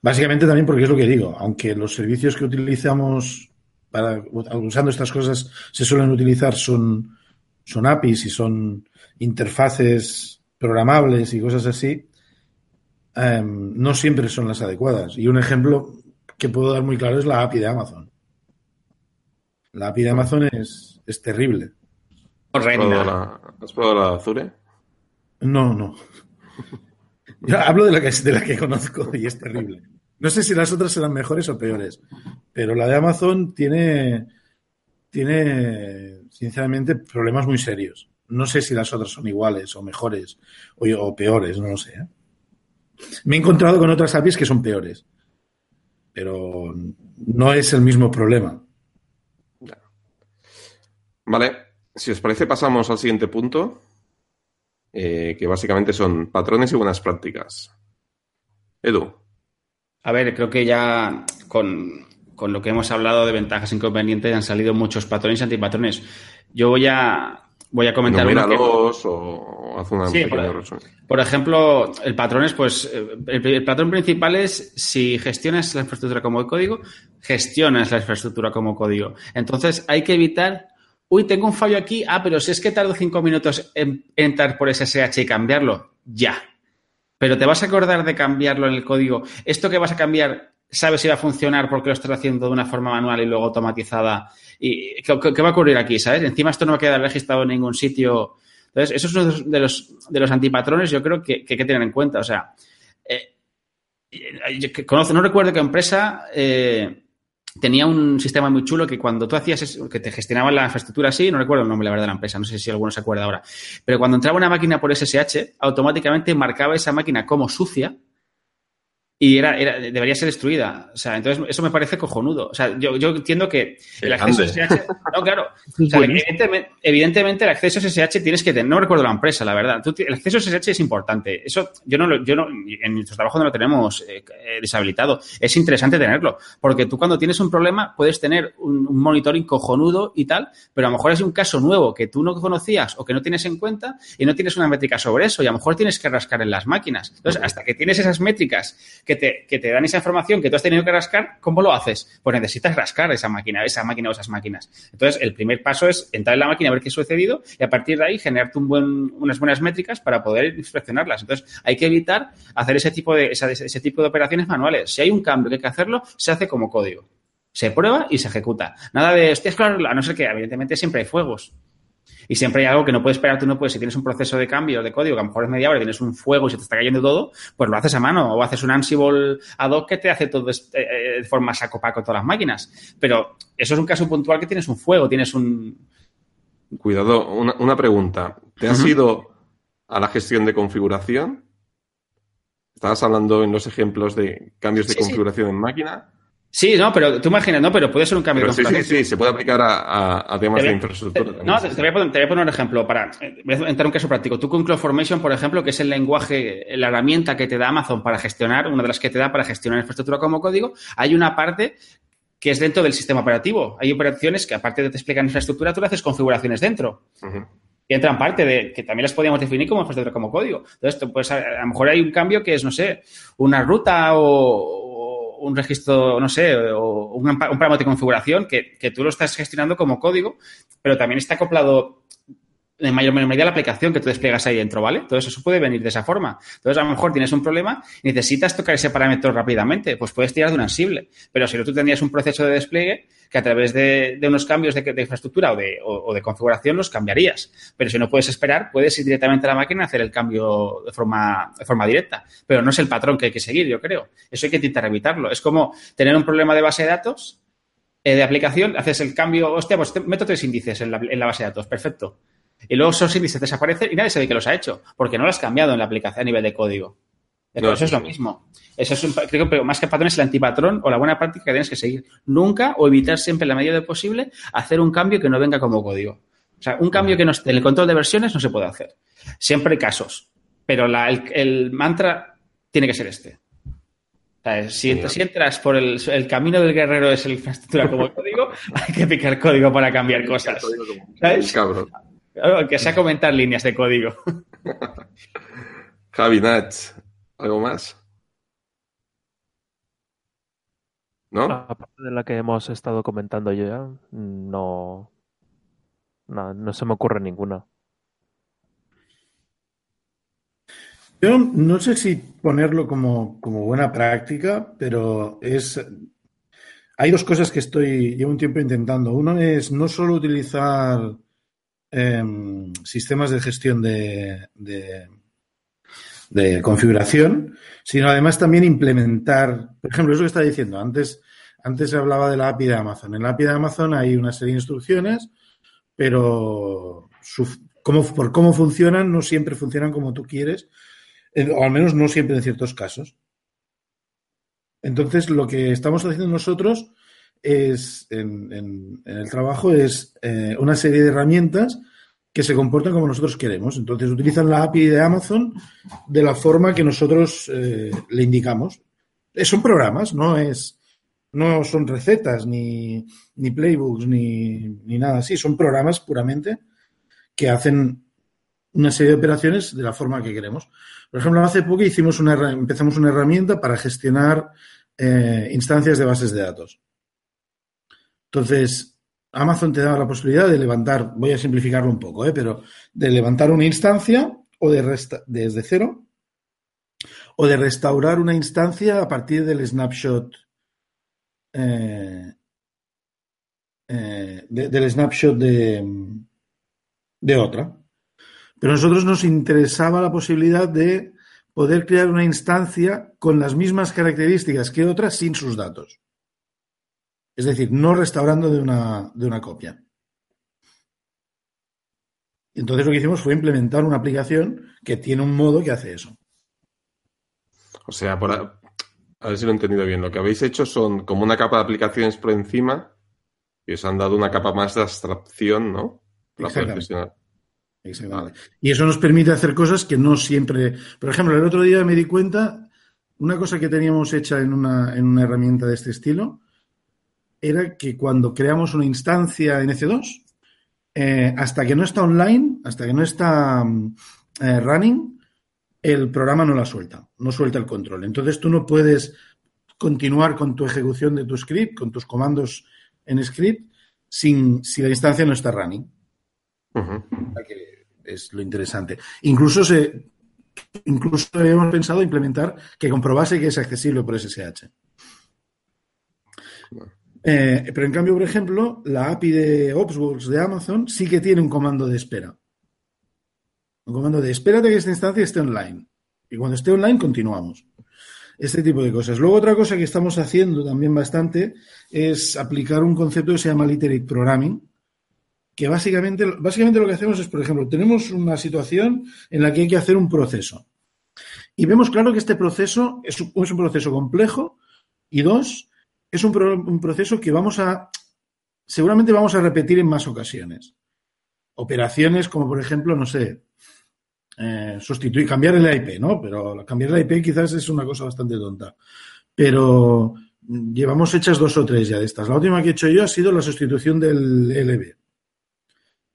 Básicamente también porque es lo que digo, aunque los servicios que utilizamos para, usando estas cosas se suelen utilizar son, son APIs y son interfaces programables y cosas así, eh, no siempre son las adecuadas. Y un ejemplo que puedo dar muy claro es la API de Amazon. La API de Amazon es, es terrible. ¿Has probado, la, ¿Has probado la Azure? No, no. Yo hablo de la, que, de la que conozco y es terrible. No sé si las otras serán mejores o peores, pero la de Amazon tiene, tiene sinceramente, problemas muy serios. No sé si las otras son iguales o mejores o, o peores, no lo sé. ¿eh? Me he encontrado con otras APIs que son peores, pero no es el mismo problema. Vale, si os parece pasamos al siguiente punto, eh, que básicamente son patrones y buenas prácticas. Edu. A ver, creo que ya con, con lo que hemos hablado de ventajas e inconvenientes han salido muchos patrones y antipatrones. Yo voy a, voy a comentar uno que... o haz una sí, por, resumen. por, ejemplo, el patrón es, pues, el, el, patrón principal es si gestionas la infraestructura como código, gestionas la infraestructura como código. Entonces, hay que evitar, uy, tengo un fallo aquí, ah, pero si es que tardo cinco minutos en entrar por SSH y cambiarlo, ya. Pero te vas a acordar de cambiarlo en el código. Esto que vas a cambiar sabes si va a funcionar porque lo estás haciendo de una forma manual y luego automatizada. ¿Y qué, va a ocurrir aquí? ¿Sabes? Encima esto no va a quedar registrado en ningún sitio. Entonces, eso es uno de los, de los antipatrones, yo creo que, que hay que tener en cuenta. O sea, eh, yo no recuerdo qué empresa eh, tenía un sistema muy chulo que cuando tú hacías eso, que te gestionaba la infraestructura así, no recuerdo el nombre, la verdad, de la empresa, no sé si alguno se acuerda ahora, pero cuando entraba una máquina por SSH, automáticamente marcaba esa máquina como sucia y era, era, debería ser destruida. O sea, entonces eso me parece cojonudo. O sea, yo, yo entiendo que el acceso SSH. No, claro. O sea, evidentemente, evidentemente, el acceso SSH tienes que tener. No recuerdo la empresa, la verdad. Tú, el acceso SSH es importante. Eso yo no lo, yo no, en nuestro trabajo no lo tenemos eh, deshabilitado. Es interesante tenerlo. Porque tú cuando tienes un problema puedes tener un, un, monitoring cojonudo y tal, pero a lo mejor es un caso nuevo que tú no conocías o que no tienes en cuenta y no tienes una métrica sobre eso. Y a lo mejor tienes que rascar en las máquinas. Entonces, hasta que tienes esas métricas que que te dan esa información que tú has tenido que rascar, ¿cómo lo haces? Pues necesitas rascar esa máquina, esa máquina o esas máquinas. Entonces, el primer paso es entrar en la máquina, ver qué ha sucedido y a partir de ahí generarte un buen, unas buenas métricas para poder inspeccionarlas. Entonces, hay que evitar hacer ese tipo de, ese tipo de operaciones manuales. Si hay un cambio que hay que hacerlo, se hace como código. Se prueba y se ejecuta. Nada de, hostia, claro, a no ser que evidentemente siempre hay fuegos. Y siempre hay algo que no puedes esperar, tú no puedes, si tienes un proceso de cambio de código, que a lo mejor es media hora, tienes un fuego y se te está cayendo todo, pues lo haces a mano o haces un Ansible ad hoc que te hace todo de forma saco paco todas las máquinas. Pero eso es un caso puntual que tienes un fuego, tienes un... Cuidado, una, una pregunta. ¿Te has uh -huh. ido a la gestión de configuración Estabas hablando en los ejemplos de cambios de Sí, sí. configuración en máquina. Sí, no, pero tú imaginas, no, pero puede ser un cambio Pero de sí, sí, sí, se puede aplicar a, a- a temas Te de infraestructura. te- no, sí, te, voy a poner, te voy a poner un ejemplo para. eh, Voy a entrar en un caso práctico. Tú con CloudFormation, por ejemplo, que es el lenguaje, la herramienta que te da Amazon para gestionar, una de las que te da para gestionar infraestructura como código, hay una parte que es dentro del sistema operativo. Hay operaciones que, aparte de te explicar infraestructura, tú le haces configuraciones dentro. Ujú. Y entran parte de que también las podíamos definir como infraestructura como código. Entonces, pues a, a lo mejor hay un cambio que es, no sé, una ruta o un registro, no sé, o un, un parámetro de configuración que, que tú lo estás gestionando como código, pero también está acoplado en mayor medida la aplicación que tú despliegas ahí dentro, ¿vale? Entonces, eso puede venir de esa forma. Entonces, a lo mejor tienes un problema y necesitas tocar ese parámetro rápidamente, pues puedes tirar de un ansible. Pero si no, tú tendrías un proceso de despliegue que a través de, unos cambios de, infraestructura o de, configuración los cambiarías. Pero si no puedes esperar, puedes ir directamente a la máquina a hacer el cambio de forma, directa. Pero no es el patrón que hay que seguir, yo creo. Eso hay que intentar evitarlo. Es como tener un problema de base de datos, eh, de aplicación, haces el cambio, hostia, pues meto tres índices en la base de datos, perfecto. Y luego esos índices desaparecen y nadie sabe que los ha hecho, porque no lo has cambiado en la aplicación a nivel de código. No, eso es lo mismo. Eso es un, creo que más que patrón es el antipatrón o la buena práctica que tienes que seguir. Nunca o evitar siempre en la medida de posible hacer un cambio que no venga como código. O sea, un cambio que no esté en el control de versiones no se puede hacer. Siempre hay casos. Pero la- el, el mantra tiene que ser este. O sea, si, entras por el, el camino del guerrero es la infraestructura como código, hay que picar código para cambiar cosas. ¿Sabes? Cabrón. Que sea comentar líneas de código. Javi, Nach, ¿algo más? ¿No? Aparte de la que hemos estado comentando yo ya, no, no, no se me ocurre ninguna. Yo no sé si ponerlo como, como buena práctica, pero es. Hay dos cosas que estoy, llevo un tiempo intentando. Uno es no solo utilizar em, sistemas de gestión de, de, configuración, sino además también implementar, por ejemplo, eso que estaba diciendo antes, antes se hablaba de la API de Amazon. En la API de Amazon hay una serie de instrucciones, pero su- por cómo funcionan no siempre funcionan como tú quieres, o al menos no siempre en ciertos casos. Entonces, lo que estamos haciendo nosotros es, en, en- el trabajo, es eh, una serie de herramientas que se comportan como nosotros queremos. Entonces, utilizan la API de Amazon de la forma que nosotros eh, le indicamos. Eh, son programas, no es, no son recetas, ni, ni playbooks, ni, ni nada así. Son programas puramente que hacen una serie de operaciones de la forma que queremos. Por ejemplo, hace poco hicimos una, empezamos una herramienta para gestionar instancias de bases de datos. Entonces, Amazon te da la posibilidad de levantar, voy a simplificarlo un poco, ¿eh? pero de levantar una instancia o de resta- desde cero o de restaurar una instancia a partir del snapshot eh, eh, de- del snapshot de, de otra. Pero a nosotros nos interesaba la posibilidad de poder crear una instancia con las mismas características que otra sin sus datos. Es decir, no restaurando de una, de una copia. Y Entonces lo que hicimos fue implementar una aplicación que tiene un modo que hace eso. O sea, por a, a ver si lo he entendido bien. Lo que habéis hecho son como una capa de aplicaciones por encima y os han dado una capa más de abstracción, ¿no? Para. Exactamente. Y eso nos permite hacer cosas que no siempre. Por ejemplo, el otro día me di cuenta, una cosa que teníamos hecha en una, en una herramienta de este estilo era que cuando creamos una instancia en EC2, eh, hasta que no está online, hasta que no está mm, eh, running, el programa no la suelta, no suelta el control. Entonces tú no puedes continuar con tu ejecución de tu script, con tus comandos en script, sin, si la instancia no está running es lo interesante. Incluso se incluso habíamos pensado implementar que comprobase que es accesible por SSH. Eh, pero en cambio, por ejemplo, la API de Opsworks de Amazon sí que tiene un comando de espera. Un comando de espérate que esta instancia esté online. Y cuando esté online, continuamos. Este tipo de cosas. Luego, otra cosa que estamos haciendo también bastante es aplicar un concepto que se llama Literate Programming, que básicamente, básicamente lo que hacemos es, por ejemplo, tenemos una situación en la que hay que hacer un proceso. Y vemos claro que este proceso es un, es un proceso complejo y dos, es un, pro- un proceso que vamos a, seguramente vamos a repetir en más ocasiones. Operaciones como, por ejemplo, no sé, eh, sustituir, cambiar el IP, ¿no? Pero cambiar el IP quizás es una cosa bastante tonta. Pero llevamos hechas dos o tres ya de estas. La última que he hecho yo ha sido la sustitución del LB.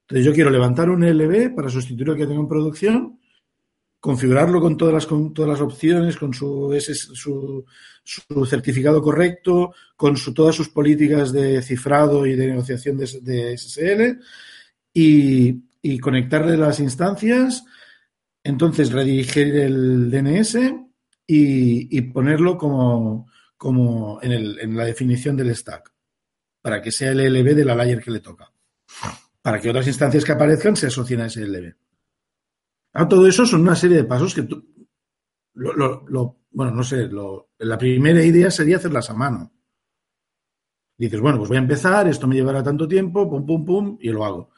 Entonces yo quiero levantar un LB para sustituir lo que tengo en producción, configurarlo con todas las, con todas las opciones, con su, su, su certificado correcto, con su, todas sus políticas de cifrado y de negociación de, de SSL y, y conectarle las instancias, entonces redirigir el DNS y, y ponerlo como, como en, el, en la definición del stack, para que sea el LB de la layer que le toca, para que otras instancias que aparezcan se asocien a ese LB. Todo eso son una serie de pasos que tú, lo, bueno, no sé, la primera idea sería hacerlas a mano. Dices, bueno, pues voy a empezar, esto me llevará tanto tiempo, pum, pum, pum, y lo hago.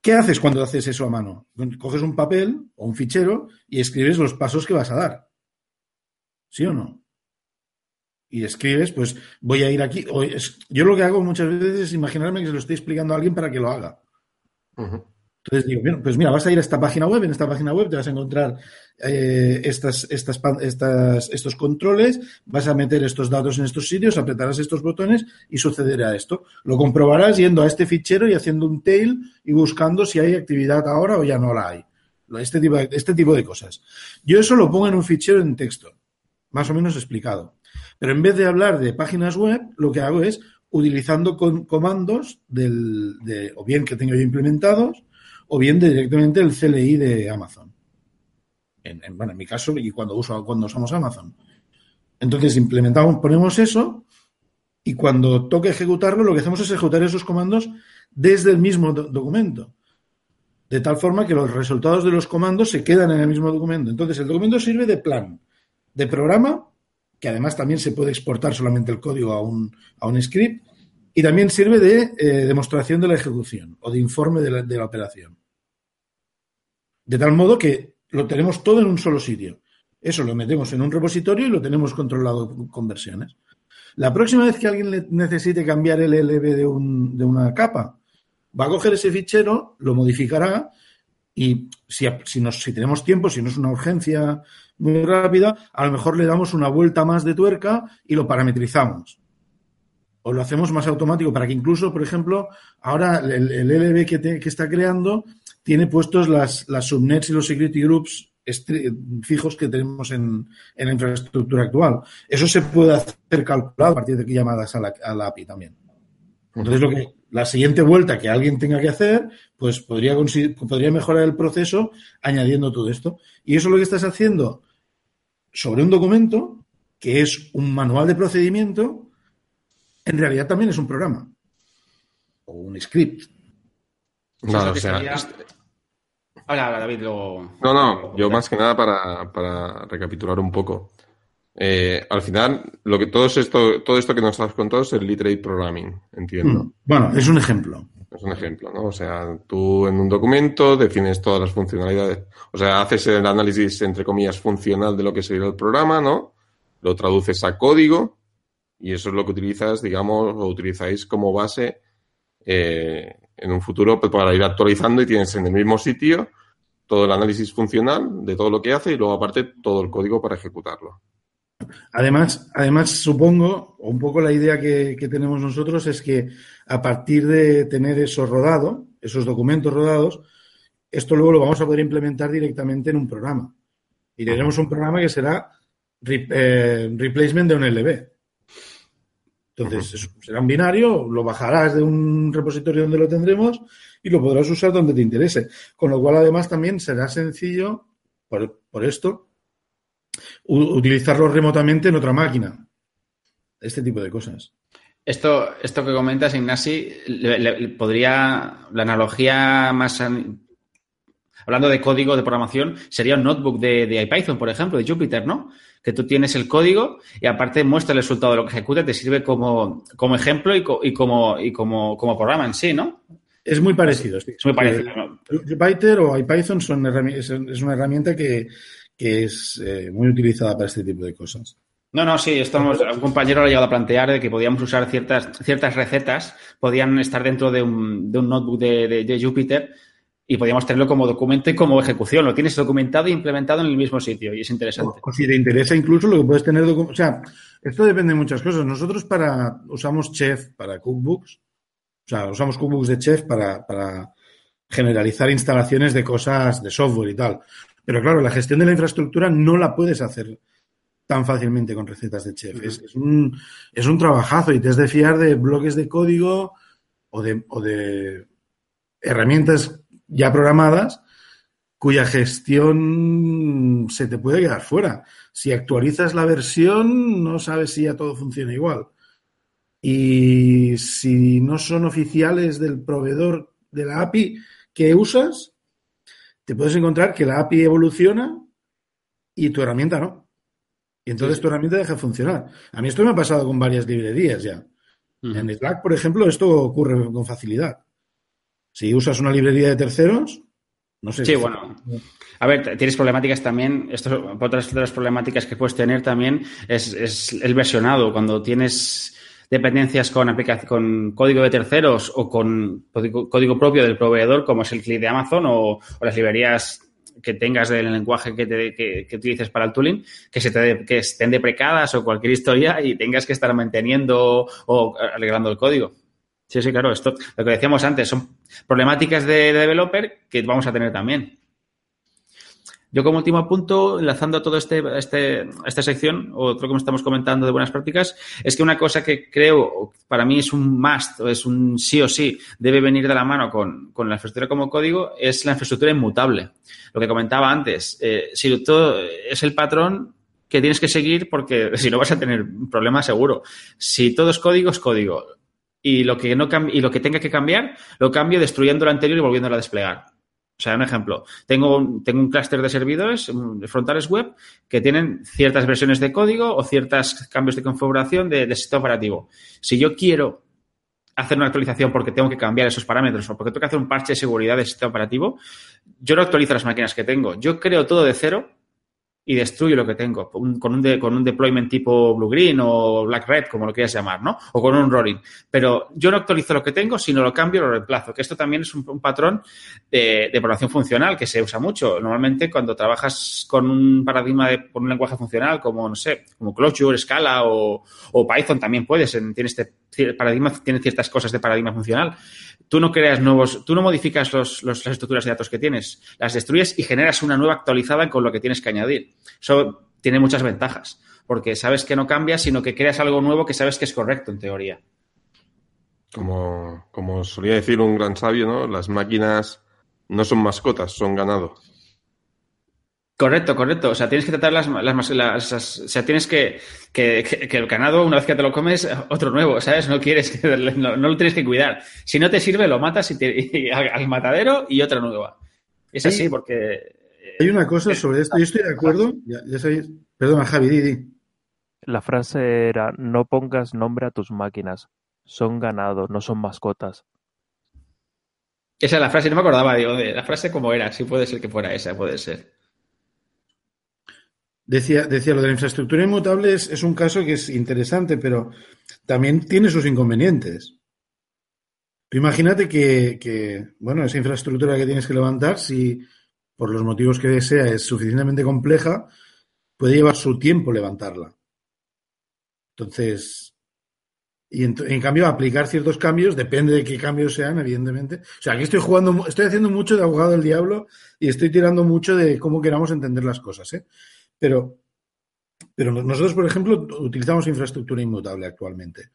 ¿Qué haces cuando haces eso a mano? Coges un papel o un fichero y escribes los pasos que vas a dar. ¿Sí o no? Y escribes, pues voy a ir aquí. Yo lo que hago muchas veces es imaginarme que se lo estoy explicando a alguien para que lo haga. Entonces digo, bien, pues mira, vas a ir a esta página web, en esta página web te vas a encontrar eh, estas, estas, estas, estos controles, vas a meter estos datos en estos sitios, apretarás estos botones y sucederá esto. Lo comprobarás yendo a este fichero y haciendo un tail y buscando si hay actividad ahora o ya no la hay. Este tipo, de, este tipo de cosas. Yo eso lo pongo en un fichero en texto, más o menos explicado. Pero en vez de hablar de páginas web, lo que hago es utilizando con, comandos del, de, o bien que tengo yo implementados, o bien directamente el CLI de Amazon. En, en, bueno, en mi caso, y cuando, uso, cuando usamos Amazon. Entonces implementamos, ponemos eso y cuando toque ejecutarlo, lo que hacemos es ejecutar esos comandos desde el mismo do documento. De tal forma que los resultados de los comandos se quedan en el mismo documento. Entonces, el documento sirve de plan, de programa, que además también se puede exportar solamente el código a un, a un script, y también sirve de eh, demostración de la ejecución o de informe de la, de la, operación. De tal modo que lo tenemos todo en un solo sitio. Eso lo metemos en un repositorio y lo tenemos controlado con versiones. La próxima vez que alguien necesite cambiar el LB de, un, de una capa, va a coger ese fichero, lo modificará y si, si, nos, si tenemos tiempo, si no es una urgencia muy rápida, a lo mejor le damos una vuelta más de tuerca y lo parametrizamos o lo hacemos más automático para que incluso, por ejemplo, ahora el, LB que, que, está creando tiene puestos las, las, subnets y los security groups fijos que tenemos en, en, la infraestructura actual. Eso se puede hacer calculado a partir de llamadas a la, a la API también. Entonces, lo que, la siguiente vuelta que alguien tenga que hacer, pues podría, podría mejorar el proceso añadiendo todo esto. Y eso es lo que estás haciendo sobre un documento que es un manual de procedimiento en realidad también es un programa o un script. No, o sea. Hola, hola, David. Luego... No, no, yo más que nada para, para recapitular un poco. Eh, al final, lo que todo esto, todo esto que nos has contado es el literate programming, entiendo. Mm, bueno, es un ejemplo. Es un ejemplo, ¿no? O sea, tú en un documento defines todas las funcionalidades, o sea, haces el análisis, entre comillas, funcional de lo que sería el programa, ¿no? Lo traduces a código, y eso es lo que utilizas, digamos, o utilizáis como base eh, en un futuro pues, para ir actualizando y tienes en el mismo sitio todo el análisis funcional de todo lo que hace y luego aparte todo el código para ejecutarlo. Además, además supongo, un poco la idea que, que tenemos nosotros es que a partir de tener eso rodado, esos documentos rodados, esto luego lo vamos a poder implementar directamente en un programa. Y tendremos un programa que será re, eh, replacement de un LB. Entonces, uh -huh. será un binario, lo bajarás de un repositorio donde lo tendremos y lo podrás usar donde te interese. Con lo cual, además, también será sencillo, por, por esto, utilizarlo remotamente en otra máquina. Este tipo de cosas. Esto, esto que comentas, Ignasi, le, le, podría, la analogía más, hablando de código de programación, sería un notebook de, de IPython, por ejemplo, de Jupyter, ¿no? Que tú tienes el código y aparte muestra el resultado de lo que ejecuta, te sirve como, como ejemplo y, co, y, como, y como, como programa en sí, ¿no? Es muy parecido. Sí. Es muy parecido. ¿no? Jupyter o IPython son es una herramienta que, que es eh, muy utilizada para este tipo de cosas. No, no, sí, estamos, un compañero lo ha llegado a plantear de que podíamos usar ciertas, ciertas recetas, podían estar dentro de un, de un notebook de, de, Jupyter y podíamos tenerlo como documento y como ejecución. Lo tienes documentado e implementado en el mismo sitio y es interesante. O, si te interesa incluso lo que puedes tener O sea, esto depende de muchas cosas. Nosotros para usamos Chef para cookbooks. O sea, usamos cookbooks de Chef para, para generalizar instalaciones de cosas de software y tal. Pero claro, la gestión de la infraestructura no la puedes hacer tan fácilmente con recetas de chef. es, un, es un trabajazo y te has de fiar de bloques de código o de, o de herramientas ya programadas cuya gestión se te puede quedar fuera. Si actualizas la versión, no sabes si ya todo funciona igual. Y si no son oficiales del proveedor de la API que usas, te puedes encontrar que la API evoluciona y tu herramienta no. Y entonces tu herramienta deja de funcionar. A mí esto me ha pasado con varias librerías ya. En Slack, por ejemplo, esto ocurre con facilidad. Si usas una librería de terceros, no sé. Sí, bueno. A ver, tienes problemáticas también. Esto, otras de las problemáticas que puedes tener también es, el versionado. Cuando tienes dependencias con, con código de terceros o con código, propio del proveedor, como es el clic de Amazon o, o las librerías que tengas del lenguaje que, te, que, utilices para el tooling, que, se te, que estén deprecadas o cualquier historia y tengas que estar manteniendo o alegrando el código. Sí, sí, claro, esto, lo que decíamos antes, son problemáticas de, de developer que vamos a tener también. Yo como último punto, enlazando a toda este, este, esta sección, otro que estamos comentando de buenas prácticas, es que una cosa que creo para mí es un must o es un sí o sí, debe venir de la mano con, con la infraestructura como código, es la infraestructura inmutable. Lo que comentaba antes, eh, si todo es el patrón que tienes que seguir porque si no vas a tener problemas seguro. Si todo es código, es código. Y lo que no y lo que tenga que cambiar, lo cambio destruyendo lo anterior y volviéndolo a desplegar. O sea, un ejemplo, tengo, tengo un clúster de servidores de frontales web que tienen ciertas versiones de código o ciertos cambios de configuración de, de sistema operativo. Si yo quiero hacer una actualización porque tengo que cambiar esos parámetros o porque tengo que hacer un parche de seguridad del sistema operativo, yo no actualizo las máquinas que tengo. Yo creo todo de cero y destruyo lo que tengo con un, con un deployment tipo Blue Green o Black Red, como lo quieras llamar, ¿no? O con un rolling. Pero yo no actualizo lo que tengo, sino lo cambio y lo reemplazo. Que esto también es un, patrón de, de, programación funcional que se usa mucho. Normalmente cuando trabajas con un paradigma de con un lenguaje funcional como, no sé, como Clojure, Scala o, o Python también puedes. Tiene este paradigma, tiene ciertas cosas de paradigma funcional. Tú no creas nuevos, tú no modificas los, las estructuras de datos que tienes, las destruyes y generas una nueva actualizada con lo que tienes que añadir. Eso tiene muchas ventajas, porque sabes que no cambia, sino que creas algo nuevo que sabes que es correcto en teoría. Como, como solía decir un gran sabio, ¿no? Las máquinas no son mascotas, son ganado. Correcto, correcto. O sea, tienes que tratar las, las, las, o sea, tienes que, que, que, el ganado, una vez que te lo comes, otro nuevo, ¿sabes? No quieres, no, no lo tienes que cuidar. Si no te sirve, lo matas y, te, y al, matadero y otra nueva. Es así, porque hay una cosa sobre esto, yo estoy de acuerdo, ya, ya sabéis, perdona Javi, Didi. La frase era, no pongas nombre a tus máquinas, son ganado, no son mascotas. Esa es la frase, no me acordaba, digo, de la frase como era, sí puede ser que fuera esa, puede ser. Decía, decía lo de la infraestructura inmutable es, es un caso que es interesante, pero también tiene sus inconvenientes. imagínate que, bueno, esa infraestructura que tienes que levantar, si por los motivos que desea, es suficientemente compleja, puede llevar su tiempo levantarla. Entonces, y en, en, cambio, aplicar ciertos cambios, depende de qué cambios sean, evidentemente. O sea, aquí estoy jugando, estoy haciendo mucho de abogado del diablo y estoy tirando mucho de cómo queramos entender las cosas, ¿eh? Pero, pero nosotros, por ejemplo, utilizamos infraestructura inmutable actualmente.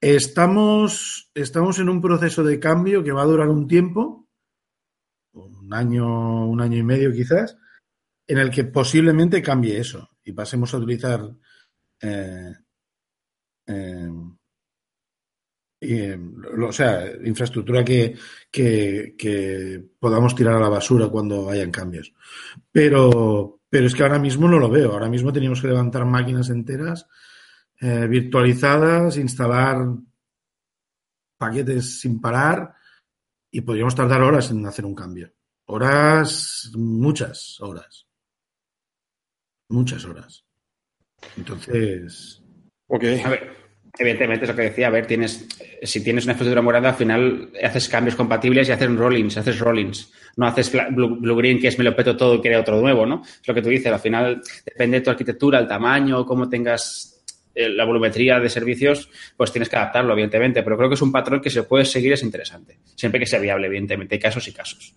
Estamos, estamos en un proceso de cambio que va a durar un tiempo un año, un año y medio quizás, en el que posiblemente cambie eso y pasemos a utilizar eh, eh, o sea, infraestructura que, que, podamos tirar a la basura cuando hayan cambios. Pero, pero es que ahora mismo no lo veo. Ahora mismo teníamos que levantar máquinas enteras eh, virtualizadas, instalar paquetes sin parar y podríamos tardar horas en hacer un cambio. Horas, muchas horas. muchas horas. Entonces. Ok. A ver, evidentemente es lo que decía. A ver, tienes, si tienes una infraestructura morada, al final haces cambios compatibles y haces rollings, haces rollings. No haces blue, green, que es me lo peto todo y crea otro nuevo, ¿no? Es lo que tú dices. Al final depende de tu arquitectura, el tamaño, cómo tengas eh, la volumetría de servicios, pues tienes que adaptarlo, evidentemente. Pero creo que es un patrón que se puede seguir, es interesante. Siempre que sea viable, evidentemente. Hay casos y casos.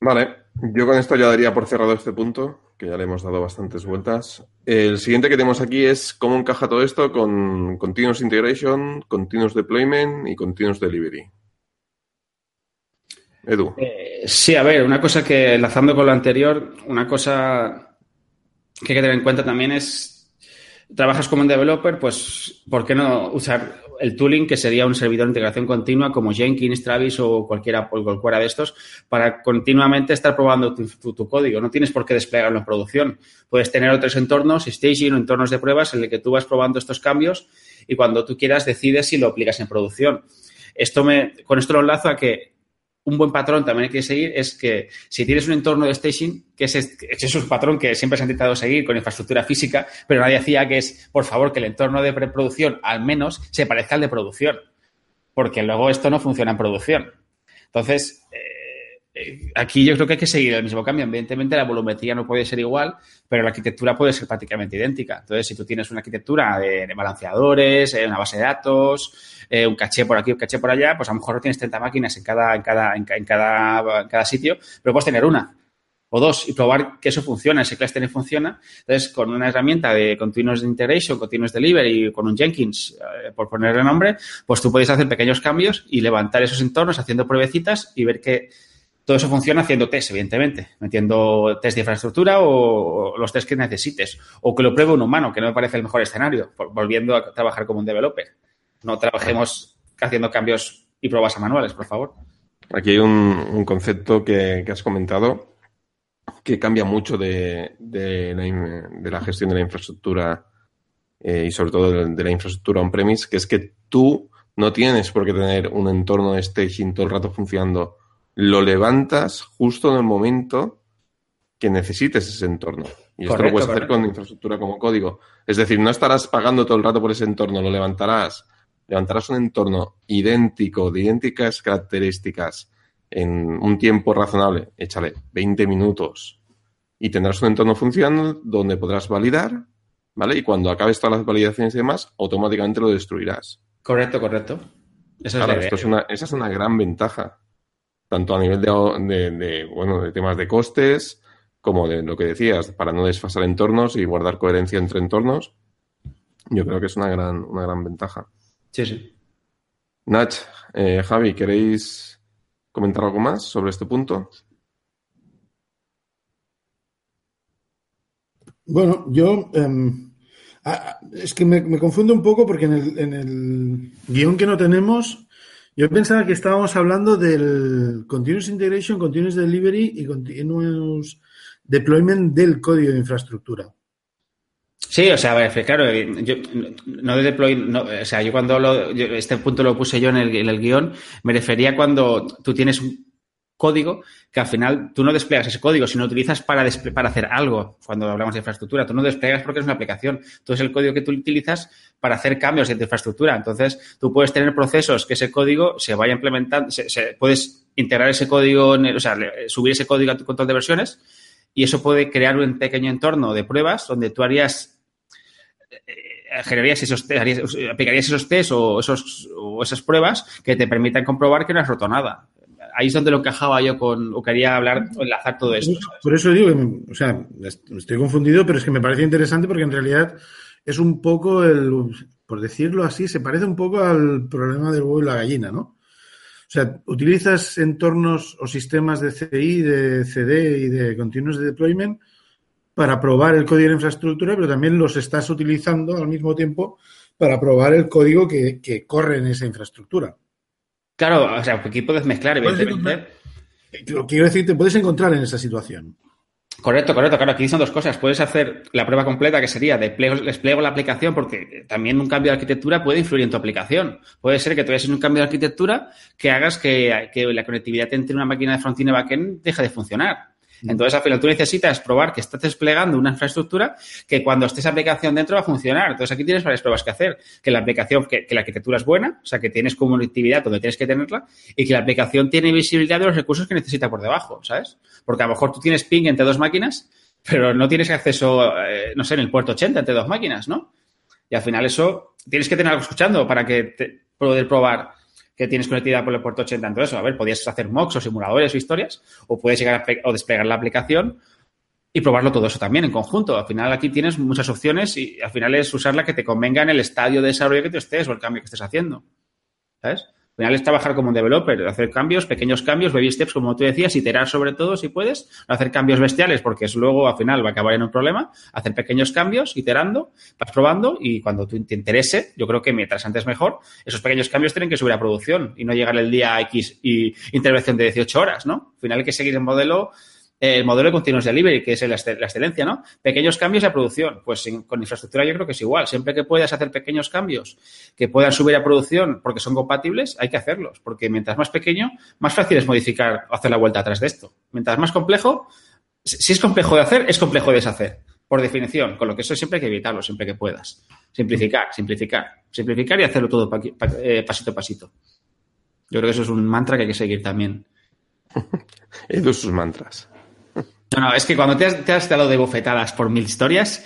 Vale, yo con esto ya daría por cerrado este punto, que ya le hemos dado bastantes vueltas. El siguiente que tenemos aquí es cómo encaja todo esto con Continuous Integration, Continuous Deployment y Continuous Delivery. Edu. Eh, sí, a ver, una cosa que, enlazando con lo anterior, una cosa que hay que tener en cuenta también es trabajas como un developer, pues, ¿por qué no usar el tooling que sería un servidor de integración continua como Jenkins, Travis o cualquiera, cualquiera de estos para continuamente estar probando tu, código? No tienes por qué desplegarlo en producción. Puedes tener otros entornos, staging o entornos de pruebas en el que tú vas probando estos cambios y cuando tú quieras decides si lo aplicas en producción. Esto me, con esto lo enlazo a que un buen patrón también hay que seguir es que si tienes un entorno de staging, que es, es un patrón que siempre se ha intentado seguir con infraestructura física, pero nadie hacía que es, por favor, que el entorno de preproducción al menos se parezca al de producción, porque luego esto no funciona en producción. Entonces, eh, aquí yo creo que hay que seguir el mismo cambio. Evidentemente, la volumetría no puede ser igual, pero la arquitectura puede ser prácticamente idéntica. Entonces, si tú tienes una arquitectura de, balanceadores, eh, una base de datos, eh, un caché por aquí, un caché por allá, pues a lo mejor no tienes 30 máquinas en cada, en cada, en, cada, en cada sitio, pero puedes tener una o dos y probar que eso funciona, ese cluster funciona. Entonces, con una herramienta de Continuous Integration, Continuous Delivery, con un Jenkins, por ponerle nombre, pues tú puedes hacer pequeños cambios y levantar esos entornos haciendo pruebecitas y ver que todo eso funciona haciendo test, evidentemente, metiendo test de infraestructura o, los test que necesites, o que lo pruebe un humano, que no me parece el mejor escenario, volviendo a trabajar como un developer. No trabajemos haciendo cambios y pruebas a manuales, por favor. Aquí hay un, concepto que, has comentado que cambia mucho de, la, gestión de la infraestructura eh, y sobre todo de, de la infraestructura on-premise, que es que tú no tienes por qué tener un entorno de staging todo el rato funcionando lo levantas justo en el momento que necesites ese entorno. Y esto lo puedes hacer con infraestructura como código. Es decir, no estarás pagando todo el rato por ese entorno, lo levantarás. Levantarás un entorno idéntico, de idénticas características, en un tiempo razonable, échale 20 minutos, y tendrás un entorno funcionando donde podrás validar, ¿vale? Y cuando acabes todas las validaciones y demás, automáticamente lo destruirás. Correcto, correcto. Esa es una, esa es una gran ventaja tanto a nivel de, bueno, de temas de costes, como de lo que decías, para no desfasar entornos y guardar coherencia entre entornos. Yo creo que es una gran, una gran ventaja. Sí, sí. Nach, eh, Javi, ¿queréis comentar algo más sobre este punto? Bueno, yo em, es que me, me, confundo un poco porque en el, en el guion que no tenemos yo pensaba que estábamos hablando del Continuous Integration, Continuous Delivery y Continuous Deployment del código de infraestructura. Sí, o sea, claro, yo no de deploy, o sea, yo cuando lo, este punto lo puse yo en el, en el guion, me refería cuando tú tienes un, código que al final tú no desplegas ese código, sino utilizas para, para hacer algo. Cuando hablamos de infraestructura, tú no desplegas porque es una aplicación. Tú es el código que tú utilizas para hacer cambios en tu infraestructura. Entonces, tú puedes tener procesos que ese código se vaya implementando, se, puedes integrar ese código, o sea, subir ese código a tu control de versiones y eso puede crear un pequeño entorno de pruebas donde tú harías eh, generarías esos harías, aplicarías esos test o, esos, o esas pruebas que te permitan comprobar que no has roto nada ahí es donde lo encajaba yo con, o quería hablar o enlazar todo esto. Por eso digo, o sea, estoy confundido, pero es que me parece interesante porque en realidad es un poco el, por decirlo así, se parece un poco al problema del huevo y la gallina, ¿no? O sea, utilizas entornos o sistemas de CI, de CD y de continuous deployment para probar el código de infraestructura, pero también los estás utilizando al mismo tiempo para probar el código que, que corre en esa infraestructura. Claro, o sea, aquí puedes mezclar, evidentemente. Lo quiero decir, te puedes encontrar en esa situación. Correcto, correcto. Claro, aquí son dos cosas. Puedes hacer la prueba completa, que sería despliego, despliego la aplicación, porque también un cambio de arquitectura puede influir en tu aplicación. Puede ser que tú hayas un cambio de arquitectura que hagas que, la conectividad entre una máquina de frontend y backend deje de funcionar. Entonces, al final, tú necesitas probar que estás desplegando una infraestructura que cuando estés aplicación dentro va a funcionar. Entonces, aquí tienes varias pruebas que hacer. Que la aplicación, que, la arquitectura es buena, o sea, que tienes conectividad donde tienes que tenerla y que la aplicación tiene visibilidad de los recursos que necesita por debajo, ¿sabes? Porque a lo mejor tú tienes ping entre dos máquinas, pero no tienes acceso, eh, no sé, en el puerto 80 entre dos máquinas, ¿no? Y al final eso tienes que tener algo escuchando para que te, poder probar que tienes conectividad por el puerto 80 en eso. A ver, podías hacer mocks o simuladores o historias, o puedes llegar a, o desplegar la aplicación y probarlo todo eso también en conjunto. Al final aquí tienes muchas opciones y al final es usar la que te convenga en el estadio de desarrollo que tú estés o el cambio que estés haciendo. ¿Sabes? Al final es trabajar como un developer, hacer cambios, pequeños cambios, baby steps, como tú decías, iterar sobre todo si puedes, no hacer cambios bestiales porque luego al final va a acabar en un problema, hacer pequeños cambios, iterando, vas probando y cuando te interese, yo creo que mientras antes mejor, esos pequeños cambios tienen que subir a producción y no llegar el día X y intervención de 18 horas, ¿no? Al final hay que seguir el modelo el modelo de continuous delivery, que es la, excelencia, ¿no? Pequeños cambios de producción. Pues con infraestructura yo creo que es igual. Siempre que puedas hacer pequeños cambios que puedan subir a producción porque son compatibles, hay que hacerlos. Porque mientras más pequeño, más fácil es modificar o hacer la vuelta atrás de esto. Mientras más complejo, si es complejo de hacer, es complejo de deshacer. Por definición. Con lo que eso siempre hay que evitarlo, siempre que puedas. Simplificar, simplificar. Simplificar y hacerlo todo eh, pasito a pasito. Yo creo que eso es un mantra que hay que seguir también. Edu sus mantras. No, no, es que cuando te has, te has dado de bofetadas por mil historias,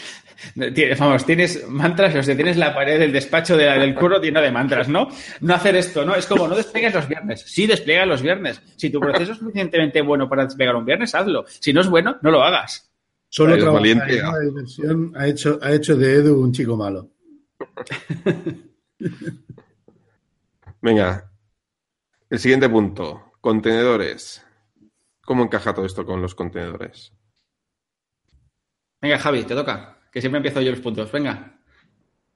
vamos, tienes mantras, o sea, tienes la pared del despacho de, del curro llena de mantras, ¿no? No hacer esto, ¿no? Es como, no despliegues los viernes. Sí, despliega los viernes. Si tu proceso es suficientemente bueno para desplegar un viernes, hazlo. Si no es bueno, no lo hagas. Solo trabajar en la diversión ha hecho, ha hecho de Edu un chico malo. Venga, el siguiente punto, contenedores. ¿Cómo encaja todo esto con los contenedores? Venga, Javi, te toca, que siempre empiezo yo los puntos. Venga,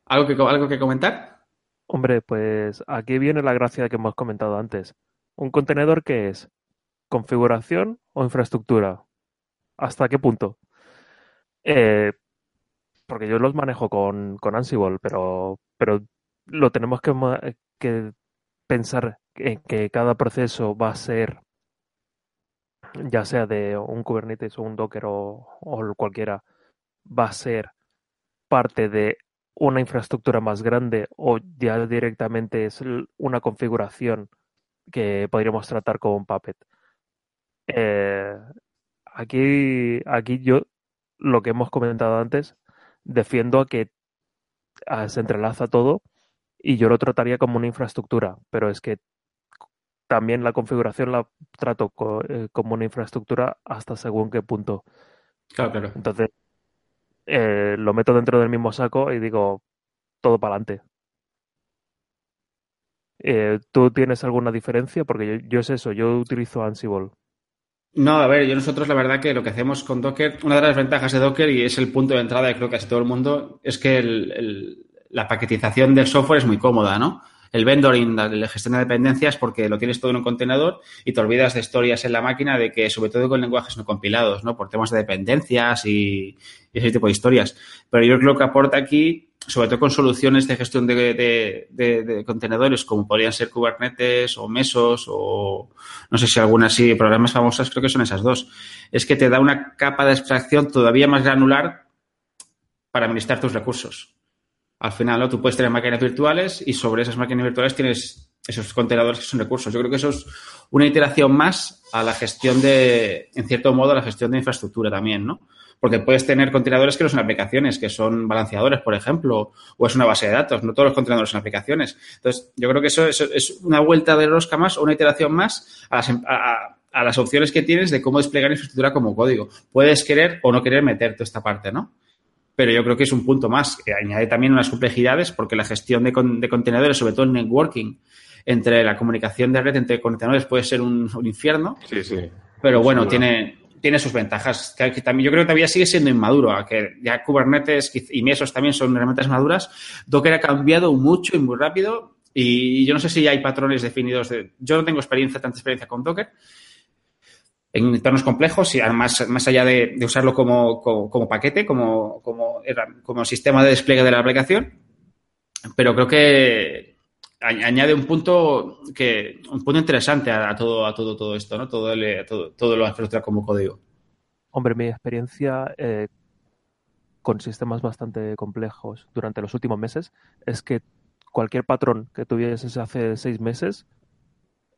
¿algo que, algo que comentar? Hombre, pues aquí viene la gracia que hemos comentado antes. ¿Un contenedor qué es? ¿Configuración o infraestructura? ¿Hasta qué punto? Eh, porque yo los manejo con, con Ansible, pero, pero lo tenemos que, que pensar en que cada proceso va a ser ya sea de un Kubernetes o un Docker o, cualquiera, va a ser parte de una infraestructura más grande o ya directamente es una configuración que podríamos tratar con un Puppet. Eh, aquí, aquí yo, lo que hemos comentado antes, defiendo a que se entrelaza todo y yo lo trataría como una infraestructura, pero es que también la configuración la trato eh, como una infraestructura hasta según qué punto. Claro, claro. Entonces, eh, lo meto dentro del mismo saco y digo, todo para adelante. Eh, ¿Tú tienes alguna diferencia? Porque yo, es eso, yo utilizo Ansible. No, a ver, yo nosotros la verdad que lo que hacemos con Docker, una de las ventajas de Docker y es el punto de entrada de creo que casi todo el mundo, es que la paquetización del software es muy cómoda, ¿no? El vendoring, la gestión de dependencias, porque lo tienes todo en un contenedor y te olvidas de historias en la máquina de que, sobre todo con lenguajes no compilados, ¿no? Por temas de dependencias y, ese tipo de historias. Pero yo creo que aporta aquí, sobre todo con soluciones de gestión de, contenedores, como podrían ser Kubernetes o Mesos o no sé si algunas sí, programas famosas, creo que son esas dos. Es que te da una capa de abstracción todavía más granular para administrar tus recursos al final ¿no? tú puedes tener máquinas virtuales y sobre esas máquinas virtuales tienes esos contenedores que son recursos. Yo creo que eso es una iteración más a la gestión de, en cierto modo, a la gestión de infraestructura también, ¿no? Porque puedes tener contenedores que no son aplicaciones, que son balanceadores, por ejemplo, o es una base de datos. No todos los contenedores son aplicaciones. Entonces, yo creo que eso, es una vuelta de rosca más o una iteración más a las, a las opciones que tienes de cómo desplegar infraestructura como código. Puedes querer o no querer meter toda esta parte, ¿no? Pero yo creo que es un punto más. que añade también unas complejidades porque la gestión de, contenedores, sobre todo el networking, entre la comunicación de red entre contenedores puede ser un, infierno. Sí, sí. Pero bueno, tiene, tiene sus ventajas. Que, también, yo creo que todavía sigue siendo inmaduro, que ya Kubernetes y Mesos también son herramientas maduras. Docker ha cambiado mucho y muy rápido y yo no sé si ya hay patrones definidos. De, yo no tengo experiencia, tanta experiencia con Docker, en entornos complejos y además más allá de, usarlo como, como, paquete, como, como, como, sistema de despliegue de la aplicación. Pero creo que añade un punto que un punto interesante a, todo a todo todo esto, ¿no? Todo el, todo, todo lo infraestructura como código. Hombre, mi experiencia eh, con sistemas bastante complejos durante los últimos meses es que cualquier patrón que tuvieses hace seis meses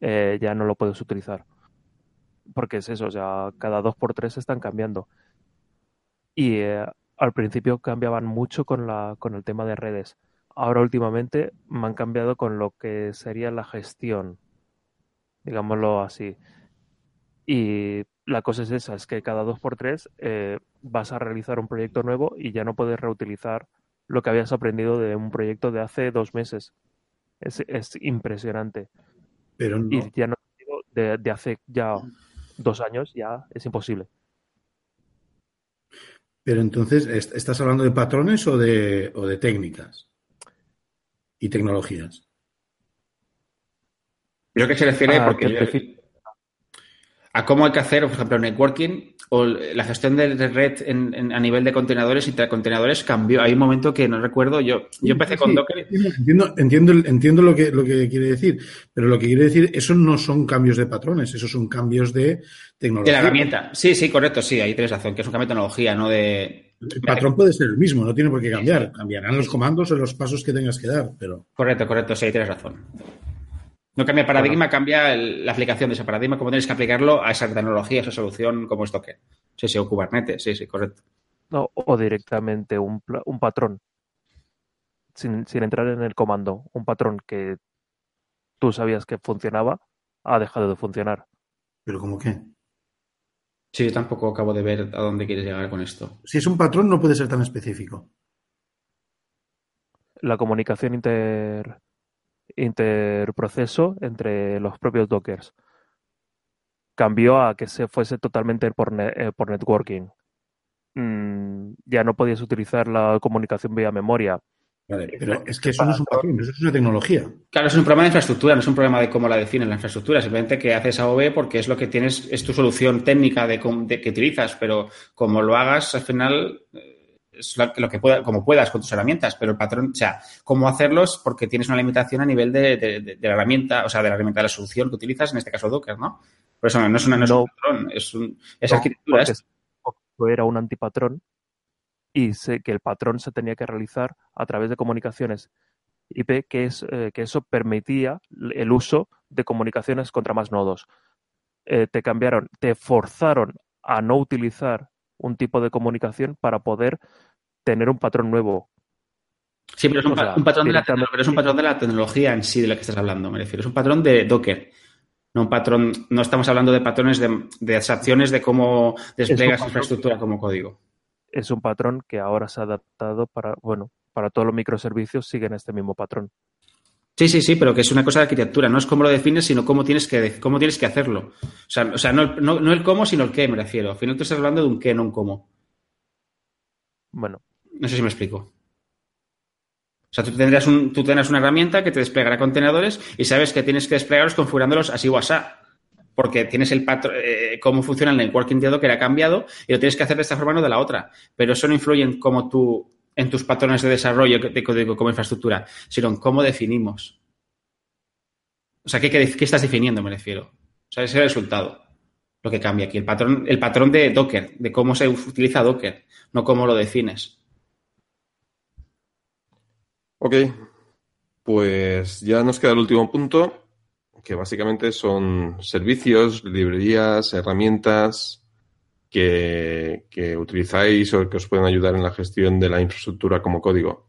eh, ya no lo puedes utilizar. Porque es eso, o sea, cada dos por tres están cambiando. Y eh, al principio cambiaban mucho con, la, con el tema de redes. Ahora últimamente me han cambiado con lo que sería la gestión, digámoslo así. Y la cosa es esa, es que cada dos por tres eh, vas a realizar un proyecto nuevo y ya no puedes reutilizar lo que habías aprendido de un proyecto de hace dos meses. Es, es impresionante. Pero no. Y ya no de, de hace ya dos años, ya es imposible. Pero entonces, ¿est- ¿estás hablando de patrones o de, o de técnicas y tecnologías? Creo que se refiere Ah, porque a cómo hay que hacer, por ejemplo, networking o la gestión de de red en- en- a nivel de contenedores y contenedores cambió. Hay un momento que no recuerdo. Yo, yo empecé con Docker. Entiendo, entiendo, entiendo lo, que, lo que quiere decir, pero lo que quiere decir, eso no son cambios de patrones, esos son cambios de De tecnología. la herramienta. Sí, sí, correcto, sí, ahí tienes razón, que es un cambio de tecnología, no de. El patrón puede ser el mismo, no tiene por qué cambiar. Cambiarán los comandos o los pasos que tengas que dar, pero Correcto, correcto, sí, ahí tienes razón. No cambia el paradigma, cambia el- la aplicación de ese paradigma, cómo tienes que aplicarlo a esa tecnología, a esa solución como es Docker. Sí, sí, o Kubernetes, sí, sí, correcto. no, o directamente un, un patrón, sin, sin entrar en el comando, un patrón que tú sabías que funcionaba, ha dejado de funcionar. pero ¿cómo qué? Sí, yo tampoco acabo de ver a dónde quieres llegar con esto. Si es un patrón, no puede ser tan específico. La comunicación inter, interproceso entre los propios dockers cambió a que se fuese totalmente por, ne- eh, por networking. Mm, ya no podías utilizar la comunicación vía memoria. Vale, pero es que eso no es un patrón, eso es una tecnología. Claro, es un problema de infraestructura, no es un problema de cómo la defines la infraestructura, simplemente que haces AOV porque es lo que tienes, es tu solución técnica de, de que utilizas, pero como lo hagas, al final eh, es lo, que pueda, como puedas con tus herramientas, pero el patrón, o sea, cómo hacerlos porque tienes una limitación a nivel de, de- de- de la herramienta, o sea, de la herramienta de la solución que utilizas, en este caso Docker, ¿no? Por eso no, no es, una, no es un patrón, es, un, es No, arquitectura. es- era un antipatrón y sé que el patrón se tenía que realizar a través de comunicaciones IP, que, es, eh, que eso permitía el uso de comunicaciones contra más nodos. Eh, te cambiaron, te forzaron a no utilizar un tipo de comunicación para poder tener un patrón nuevo. Sí, pero es un, O pa- sea, un patrón de la, directamente- tecno- pero es un patrón de la tecnología en sí de la que estás hablando, me refiero. Es un patrón de Docker. No un patrón, no estamos hablando de patrones de, de abstracciones de cómo despliegas patrón. infraestructura como código. Es un patrón que ahora se ha adaptado para, bueno, para todos los microservicios siguen este mismo patrón. Sí, sí, sí, pero que es una cosa de arquitectura. No es cómo lo defines, sino cómo tienes que, cómo tienes que hacerlo. O sea, o sea no, el- no, no el cómo, sino el qué, me refiero. Al final tú estás hablando de un qué, no un cómo. Bueno, No sé si me explico. O sea, tú tendrás, un, tú tendrás una herramienta que te desplegará contenedores y sabes que tienes que desplegarlos configurándolos así o asá. Porque tienes el patrón, eh, cómo funciona el networking de Docker ha cambiado y lo tienes que hacer de esta forma, no de la otra. Pero eso no influye en cómo tú, en tus patrones de desarrollo de código como infraestructura, sino en cómo definimos. O sea, ¿qué, estás definiendo, me refiero? O sea, ese es el resultado. Lo que cambia aquí. El patrón, el patrón de Docker, de cómo se utiliza Docker, no cómo lo defines. Ok, pues ya nos queda el último punto, que básicamente son servicios, librerías, herramientas que, que utilizáis o que os pueden ayudar en la gestión de la infraestructura como código.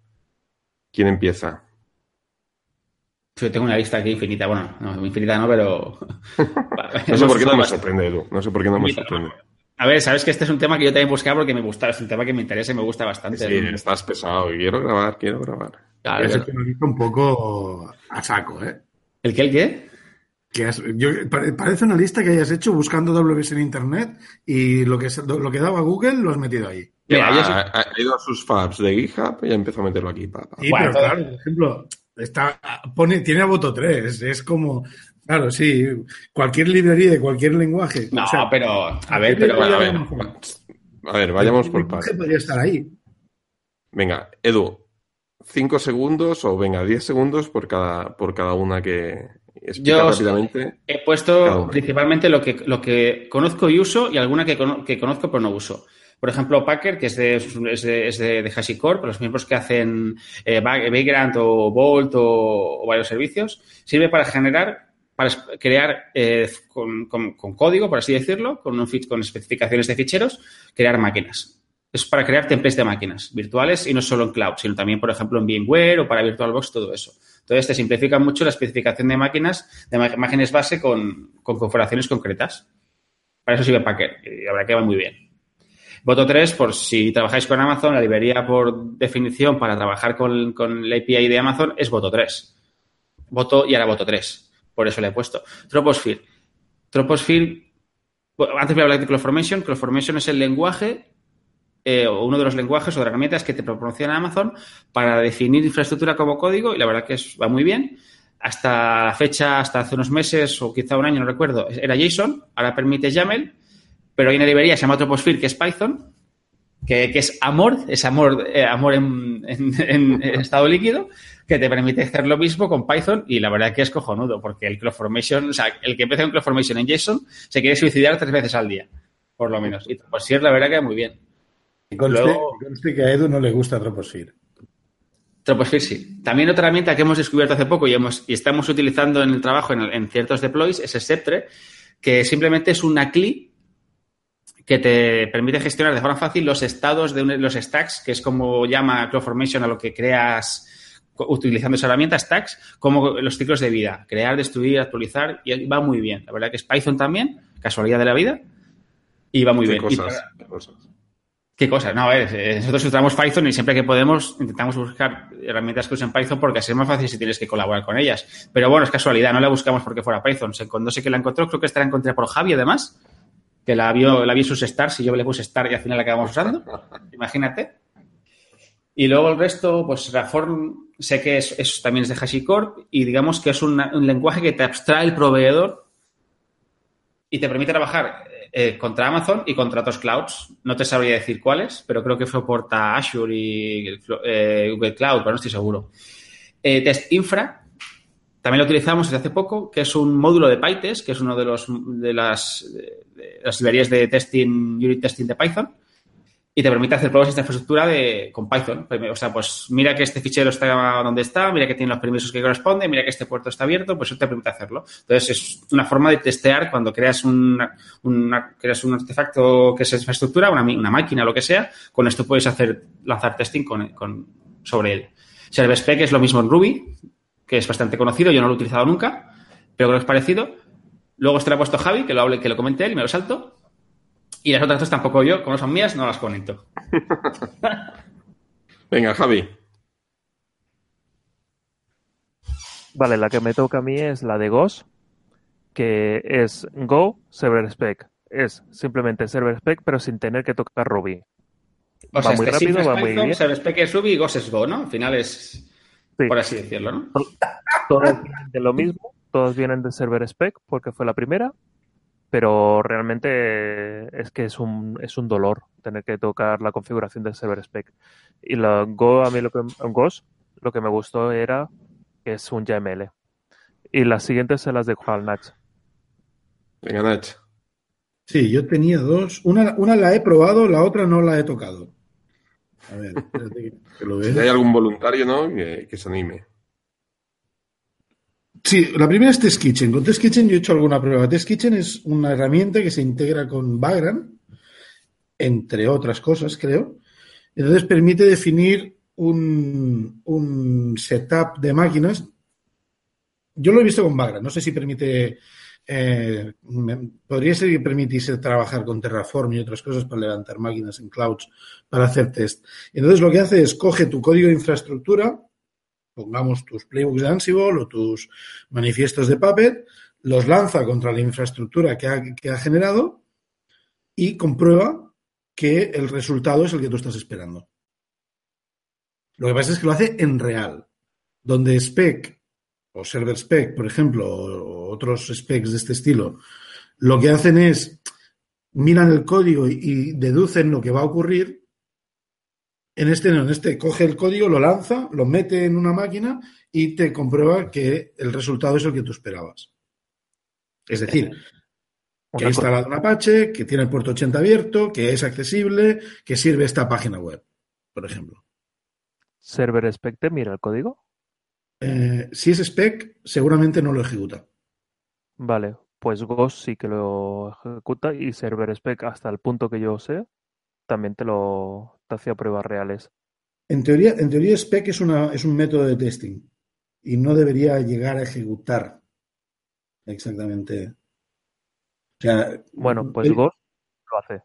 ¿Quién empieza? Yo tengo una lista aquí infinita. Bueno, no, infinita no, pero. No sé por qué no me sorprende, Edu. No sé por qué no me sorprende. A ver, sabes que este es un tema que yo también buscaba porque me gusta, es un tema que me interesa y me gusta bastante. Sí, estás pesado. Quiero grabar, quiero grabar. Claro, Es un poco a saco, ¿eh? ¿El qué, el qué? Que has- yo- pare- parece una lista que hayas hecho buscando WS en internet y lo que, lo que daba Google lo has metido ahí. Mira, Ah, ha, ha ido a sus fabs de GitHub y ya empezó a meterlo aquí. pa, pa. Sí, Bueno, pero claro, por ejemplo, está, pone, tiene a voto 3. Es como, claro, sí, cualquier librería de cualquier lenguaje. No, o sea, pero. A ver, pero. Bueno, a ver, a ver, vayamos por partes. podría estar ahí. Venga, Edu, 5 segundos o venga, 10 segundos por cada, por cada una que Yo rápidamente. he puesto principalmente lo que, lo que conozco y uso y alguna que, que conozco pero no uso. Por ejemplo, Packer, que es de, es de, es de, de HashiCorp, los miembros que hacen eh, Vagrant o Bolt o, o varios servicios, sirve para generar, para crear eh, con, con- con código, por así decirlo, con, un, fit- con especificaciones de ficheros, crear máquinas. Es para crear templates de máquinas virtuales y no solo en cloud, sino también, por ejemplo, en VMware o para VirtualBox, todo eso. Entonces, te simplifica mucho la especificación de máquinas, de imágenes base con, con configuraciones concretas. Para eso sirve Packer y la verdad que va muy bien. Voto 3, por si trabajáis con Amazon, la librería por definición para trabajar con, con la API de Amazon es Voto 3. Voto y ahora Voto 3. Por eso le he puesto. Troposphere. Troposphere, antes voy a hablar de CloudFormation. CloudFormation es el lenguaje eh, uno de los lenguajes o de herramientas que te proporciona Amazon para definir infraestructura como código y la verdad que va muy bien. Hasta la fecha, hasta hace unos meses o quizá un año, no recuerdo, era JSON, ahora permite YAML, pero hay una librería que se llama Troposphere que es Python, que, que es Amor, es Amor, eh, amor en, en- en estado líquido, que te permite hacer lo mismo con Python y la verdad que es cojonudo, porque el CloudFormation, o sea, el que empieza con CloudFormation en JSON se quiere suicidar tres veces al día, por lo menos. Y Troposphere la verdad que muy bien. Y conste, Luego- conste que a Edu no le gusta Troposphere. Troposphere sí. También otra herramienta que hemos descubierto hace poco y, hemos, y estamos utilizando en el trabajo en, en ciertos deploys es Sceptre, que simplemente es una CLI que te permite gestionar de forma fácil los estados de un- los stacks, que es como llama CloudFormation a lo que creas utilizando esa herramienta, stacks, como los ciclos de vida, crear, destruir, actualizar, y va muy bien. La verdad que es Python también, casualidad de la vida, y va muy ¿Qué bien. Y cosas? para- qué cosas? ¿Qué cosas? No, a ver, eh, nosotros usamos Python y siempre que podemos intentamos buscar herramientas que usen Python porque así es más fácil si tienes que colaborar con ellas. Pero bueno, es casualidad, no la buscamos porque fuera Python. Cuando sé que la encontró, creo que esta la encontré por Javi además, que la vio, la vi sus stars y yo le puse star y al final la acabamos usando. Imagínate. Y luego el resto, pues Reform sé que es, es- también es de HashiCorp y digamos que es una- un lenguaje que te abstrae el proveedor y te permite trabajar eh, contra Amazon y contra otros clouds. No te sabría decir cuáles, pero creo que soporta Azure y eh, Google Cloud, pero no estoy seguro. Eh, Test Infra, también lo utilizamos desde hace poco, que es un módulo de PyTest, que es uno de, los, de, las, de las librerías de testing, unit testing de Python, y te permite hacer pruebas de infraestructura de, con Python. O sea, pues mira que este fichero está donde está, mira que tiene los permisos que corresponden, mira que este puerto está abierto, pues eso te permite hacerlo. Entonces, es una forma de testear cuando creas, una, creas un artefacto que es infraestructura, una, una máquina, lo que sea, con esto puedes hacer, lanzar testing con, sobre él. ServerSpec es lo mismo en Ruby, que es bastante conocido, yo no lo he utilizado nunca, pero creo que es parecido. Luego este lo ha puesto Javi, que lo, hable, que lo comenté él y me lo salto. Y las otras dos tampoco yo, como son mías, no las comento. Venga, Javi. Vale, la que me toca a mí es la de GOS, que es Go Server Spec. Es simplemente Server Spec, pero sin tener que tocar Ruby. O Va sea, muy este rápido, va muy bien. ServerSpec es Ruby y Ghost es Go, ¿no? Al final es, Sí. por así decirlo, ¿no? Todas vienen de lo mismo, todas vienen de Server Spec porque fue la primera, pero realmente es que es un, es un dolor tener que tocar la configuración del Server Spec. Y la Go, a mí lo que, Ghost, lo que me gustó era que es un YAML. Y las siguientes se las dejo al Nach. Venga, Nach. Sí, yo tenía dos. Una, una la he probado, la otra no la he tocado. A ver, espérate que, lo Si vea. hay algún voluntario, ¿no? Que, que se anime. Sí, la primera es Test Kitchen. Con Test Kitchen yo he hecho alguna prueba. Test Kitchen es una herramienta que se integra con Vagrant, entre otras cosas, creo. Entonces permite definir un, un setup de máquinas. Yo lo he visto con Vagrant. No sé si permite. eh, podría ser que permitiese trabajar con Terraform y otras cosas para levantar máquinas en clouds para hacer test. Entonces lo que hace es coge tu código de infraestructura, pongamos tus playbooks de Ansible o tus manifiestos de Puppet, los lanza contra la infraestructura que ha, generado y comprueba que el resultado es el que tú estás esperando. Lo que pasa es que lo hace en real, donde spec o server spec, por ejemplo, o otros specs de este estilo, lo que hacen es miran el código y deducen lo que va a ocurrir. En este no, en este coge el código, lo lanza, lo mete en una máquina y te comprueba que el resultado es el que tú esperabas. Es decir, que ha instalado un Apache, que tiene el puerto 80 abierto, que es accesible, que sirve esta página web, por ejemplo. ¿Server spec te mira el código? Eh, si es spec, seguramente no lo ejecuta. Vale, pues Ghost sí que lo ejecuta y Server spec hasta el punto que yo sé también te lo te hacía pruebas reales. En teoría, en teoría spec es, una, es un método de testing y no debería llegar a ejecutar exactamente. O sea, Bueno, pues el- Ghost lo hace.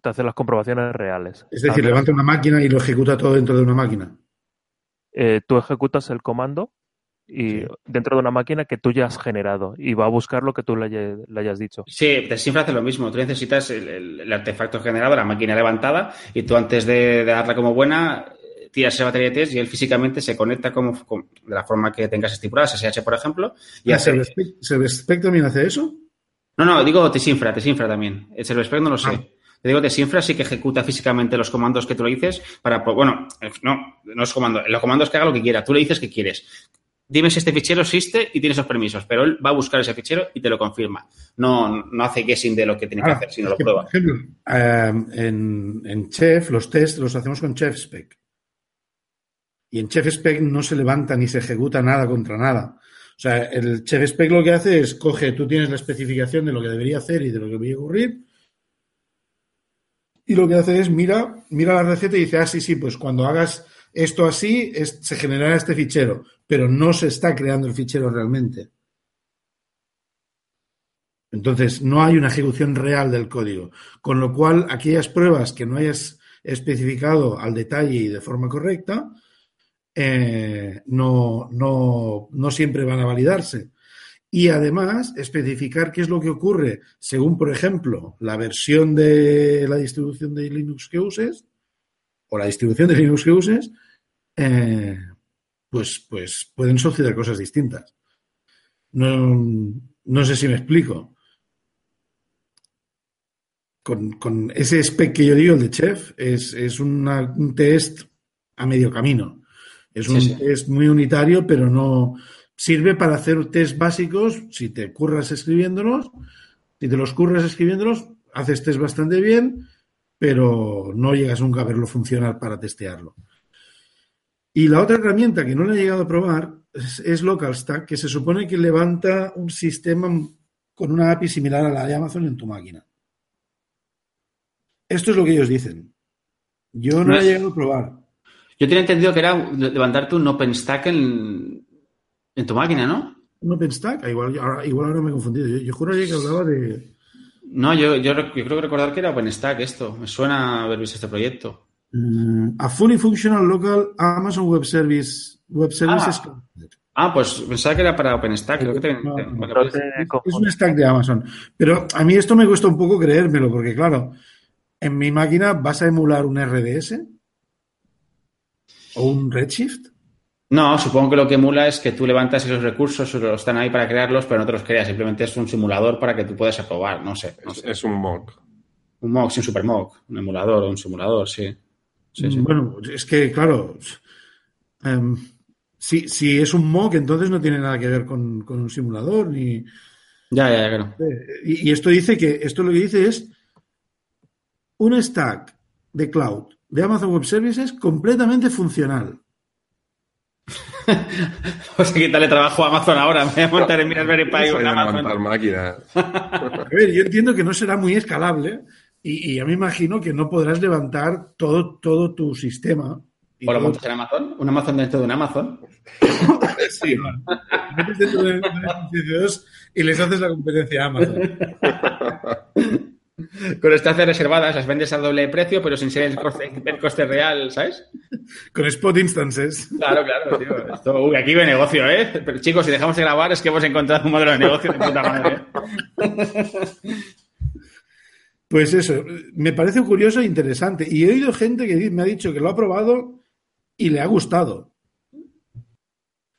Te hace las comprobaciones reales. es decir, levanta una máquina y lo ejecuta todo dentro de una máquina. eh, tú ejecutas el comando y Sí. dentro de una máquina que tú ya has generado y va a buscar lo que tú le, haya- le hayas dicho. Sí, Desinfra hace lo mismo. Tú necesitas el, el- el artefacto generado, la máquina levantada, y tú antes de, de darla como buena, tiras esa batería de test y él físicamente se conecta como, como- de la forma que tengas estipulada, SSH, por ejemplo, y ¿Y hace... Servespec también hace eso? No, no, digo Desinfra, Desinfra también. El ServerSpec no lo sé. Ah. Te digo, Desinfra sí que ejecuta físicamente los comandos que tú le dices para, pues, bueno, eh, no, no es comando, los comandos que haga lo que quiera, tú le dices que quieres. Dime si este fichero existe y tiene esos permisos, pero él va a buscar ese fichero y te lo confirma. No, no hace guessing de lo que tiene que Ah, hacer, sino lo que, prueba. Por ejemplo, eh, en, en Chef los tests los hacemos con ChefSpec. Y en ChefSpec no se levanta ni se ejecuta nada contra nada. O sea, el ChefSpec lo que hace es coge, tú tienes la especificación de lo que debería hacer y de lo que debería ocurrir. Y lo que hace es mira, mira la receta y dice, ah, sí, sí, pues cuando hagas esto así, es- se generará este fichero, pero no se está creando el fichero realmente. Entonces, no hay una ejecución real del código. Con lo cual, aquellas pruebas que no hayas especificado al detalle y de forma correcta, eh, no, no, no siempre van a validarse. Y además, especificar qué es lo que ocurre según, por ejemplo, la versión de la distribución de Linux que uses o la distribución de Linux que uses, eh, pues, pues pueden suceder cosas distintas. No, no sé si me explico. Con, con ese spec que yo digo, el de Chef, es, es una- un test a medio camino. Es Sí, un sí. test muy unitario, pero no sirve para hacer test básicos si te curras escribiéndolos. Si te los curras escribiéndolos, haces test bastante bien, pero no llegas nunca a verlo funcionar para testearlo. Y la otra herramienta que no le he llegado a probar es, es LocalStack, que se supone que levanta un sistema con una API similar a la de Amazon en tu máquina. Esto es lo que ellos dicen. Yo no No he llegado a probar. Yo tenía entendido que era levantarte un OpenStack en, en tu máquina, ¿no? ¿Un OpenStack? Ah, igual, ahora, igual ahora me he confundido. Yo, yo juraría que hablaba de... No, yo, yo creo que recordar que era OpenStack esto. Me suena haber visto este proyecto. Mm, a fully functional local Amazon Web Service Web Services. Ah, pues pensaba que era para OpenStack. Creo que te- No, te- no, vale, No te Es un stack de Amazon. Pero a mí esto me cuesta un poco creérmelo, porque claro, en mi máquina vas a emular un RDS o un Redshift. No, supongo que lo que emula es que tú levantas esos recursos, están ahí para crearlos, pero no te los creas. Simplemente es un simulador para que tú puedas aprobar. No sé. no Es, sé. es un mock. Un mock, sí, un super mock. Un emulador o un simulador, sí. Sí, sí. Bueno, es que claro, em, si, si es un mock, entonces no tiene nada que ver con, con un simulador ni. Ya, ya, ya, claro. Y, y esto dice que esto lo que dice es un stack de cloud de Amazon Web Services completamente funcional. Pues quitarle trabajo a Amazon ahora. Me voy a montar en Raspberry Pi con de Amazon. levantar máquinas. A ver, yo entiendo que no será muy escalable y, y ya me imagino que no podrás levantar todo, todo tu sistema. ¿O lo montas en Amazon? Un Amazon dentro de un Amazon. Sí, metes dentro de, de y les haces la competencia a Amazon. Con estancias reservadas, las vendes a doble precio, pero sin ser el coste, el coste real, ¿sabes? Con spot instances. Claro, claro, tío. Esto, uy, aquí ve negocio, ¿eh? Pero chicos, si dejamos de grabar es que hemos encontrado un modelo de negocio de puta madre. Pues eso, me parece curioso e interesante. Y he oído gente que me ha dicho que lo ha probado y le ha gustado.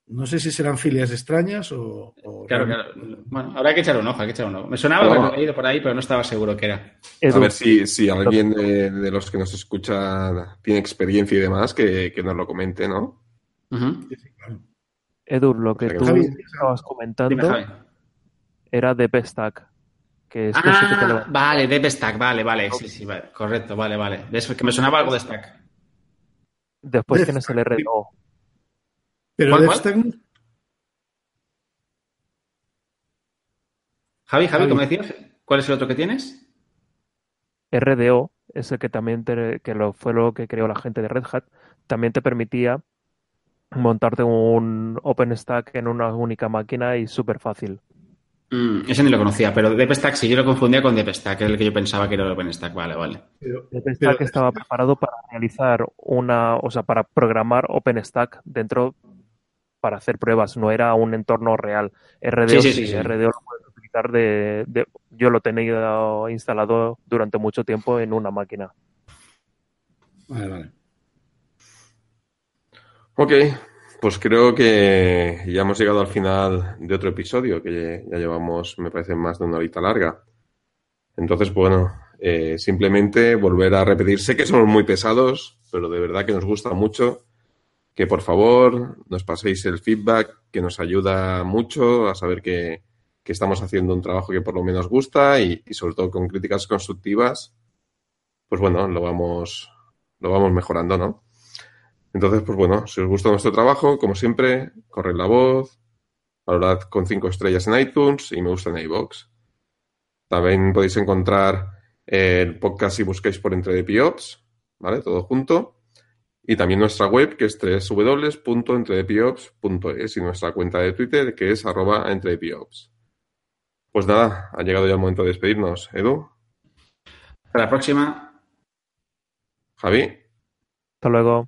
no sé si serán filias extrañas o... o Claro, claro. Bueno, habrá que echar un ojo, hay que echar un ojo. Me sonaba No. haberlo leído por ahí, pero no estaba seguro que era. A ver si, si alguien de, de los que nos escucha tiene experiencia y demás, que, que nos lo comente, ¿no? Ujú. Sí, sí, claro. Edu, lo que tú Javi, estabas comentando era de Pestack. Que que te Ah, lo- vale, de Stack, vale, vale. Sí, sí, vale. Correcto, vale, vale. ¿Ves? Que me sonaba algo de Stack. Después tienes el. RDO. Pero ¿Cuál, Death cuál? Stack- Javi, Javi, Javi. ¿cómo decías? ¿Cuál es el otro que tienes? RDO es el que también te- que lo, fue lo que creó la gente de Red Hat, también te permitía montarte un OpenStack en una única máquina y súper fácil. Mm, ese ni lo conocía, pero DepStack sí, yo lo confundía con DepStack, que es el que yo pensaba que era el OpenStack. Vale, vale. pero- estaba preparado para realizar una, o sea, para programar OpenStack dentro para hacer pruebas, no era un entorno real. RDO Sí, sí, sí, sí, sí. RDO lo puedes utilizar de, de- yo lo tenía instalado durante mucho tiempo en una máquina. Vale, vale. Ok, pues creo que ya hemos llegado al final de otro episodio, que ya llevamos, me parece, más de una horita larga. Entonces, bueno, eh, simplemente volver a repetir. Sé que somos muy pesados, pero de verdad que nos gusta mucho. Que por favor nos paséis el feedback, que nos ayuda mucho a saber que, que estamos haciendo un trabajo que por lo menos gusta y, y sobre todo con críticas constructivas, pues bueno, lo vamos, lo vamos mejorando, ¿no? Entonces, pues bueno, si os gusta nuestro trabajo, como siempre, corred la voz, valorad con cinco estrellas en iTunes y me gusta en iVoox. También podéis encontrar el podcast si buscáis por Entre de Piops, ¿vale? Todo junto. Y también nuestra web, que es www.entredepiops.es y nuestra cuenta de Twitter, que es arroba entredepiops. Pues nada, ha llegado ya el momento de despedirnos. Edu, Hasta la próxima. Javi, Hasta luego.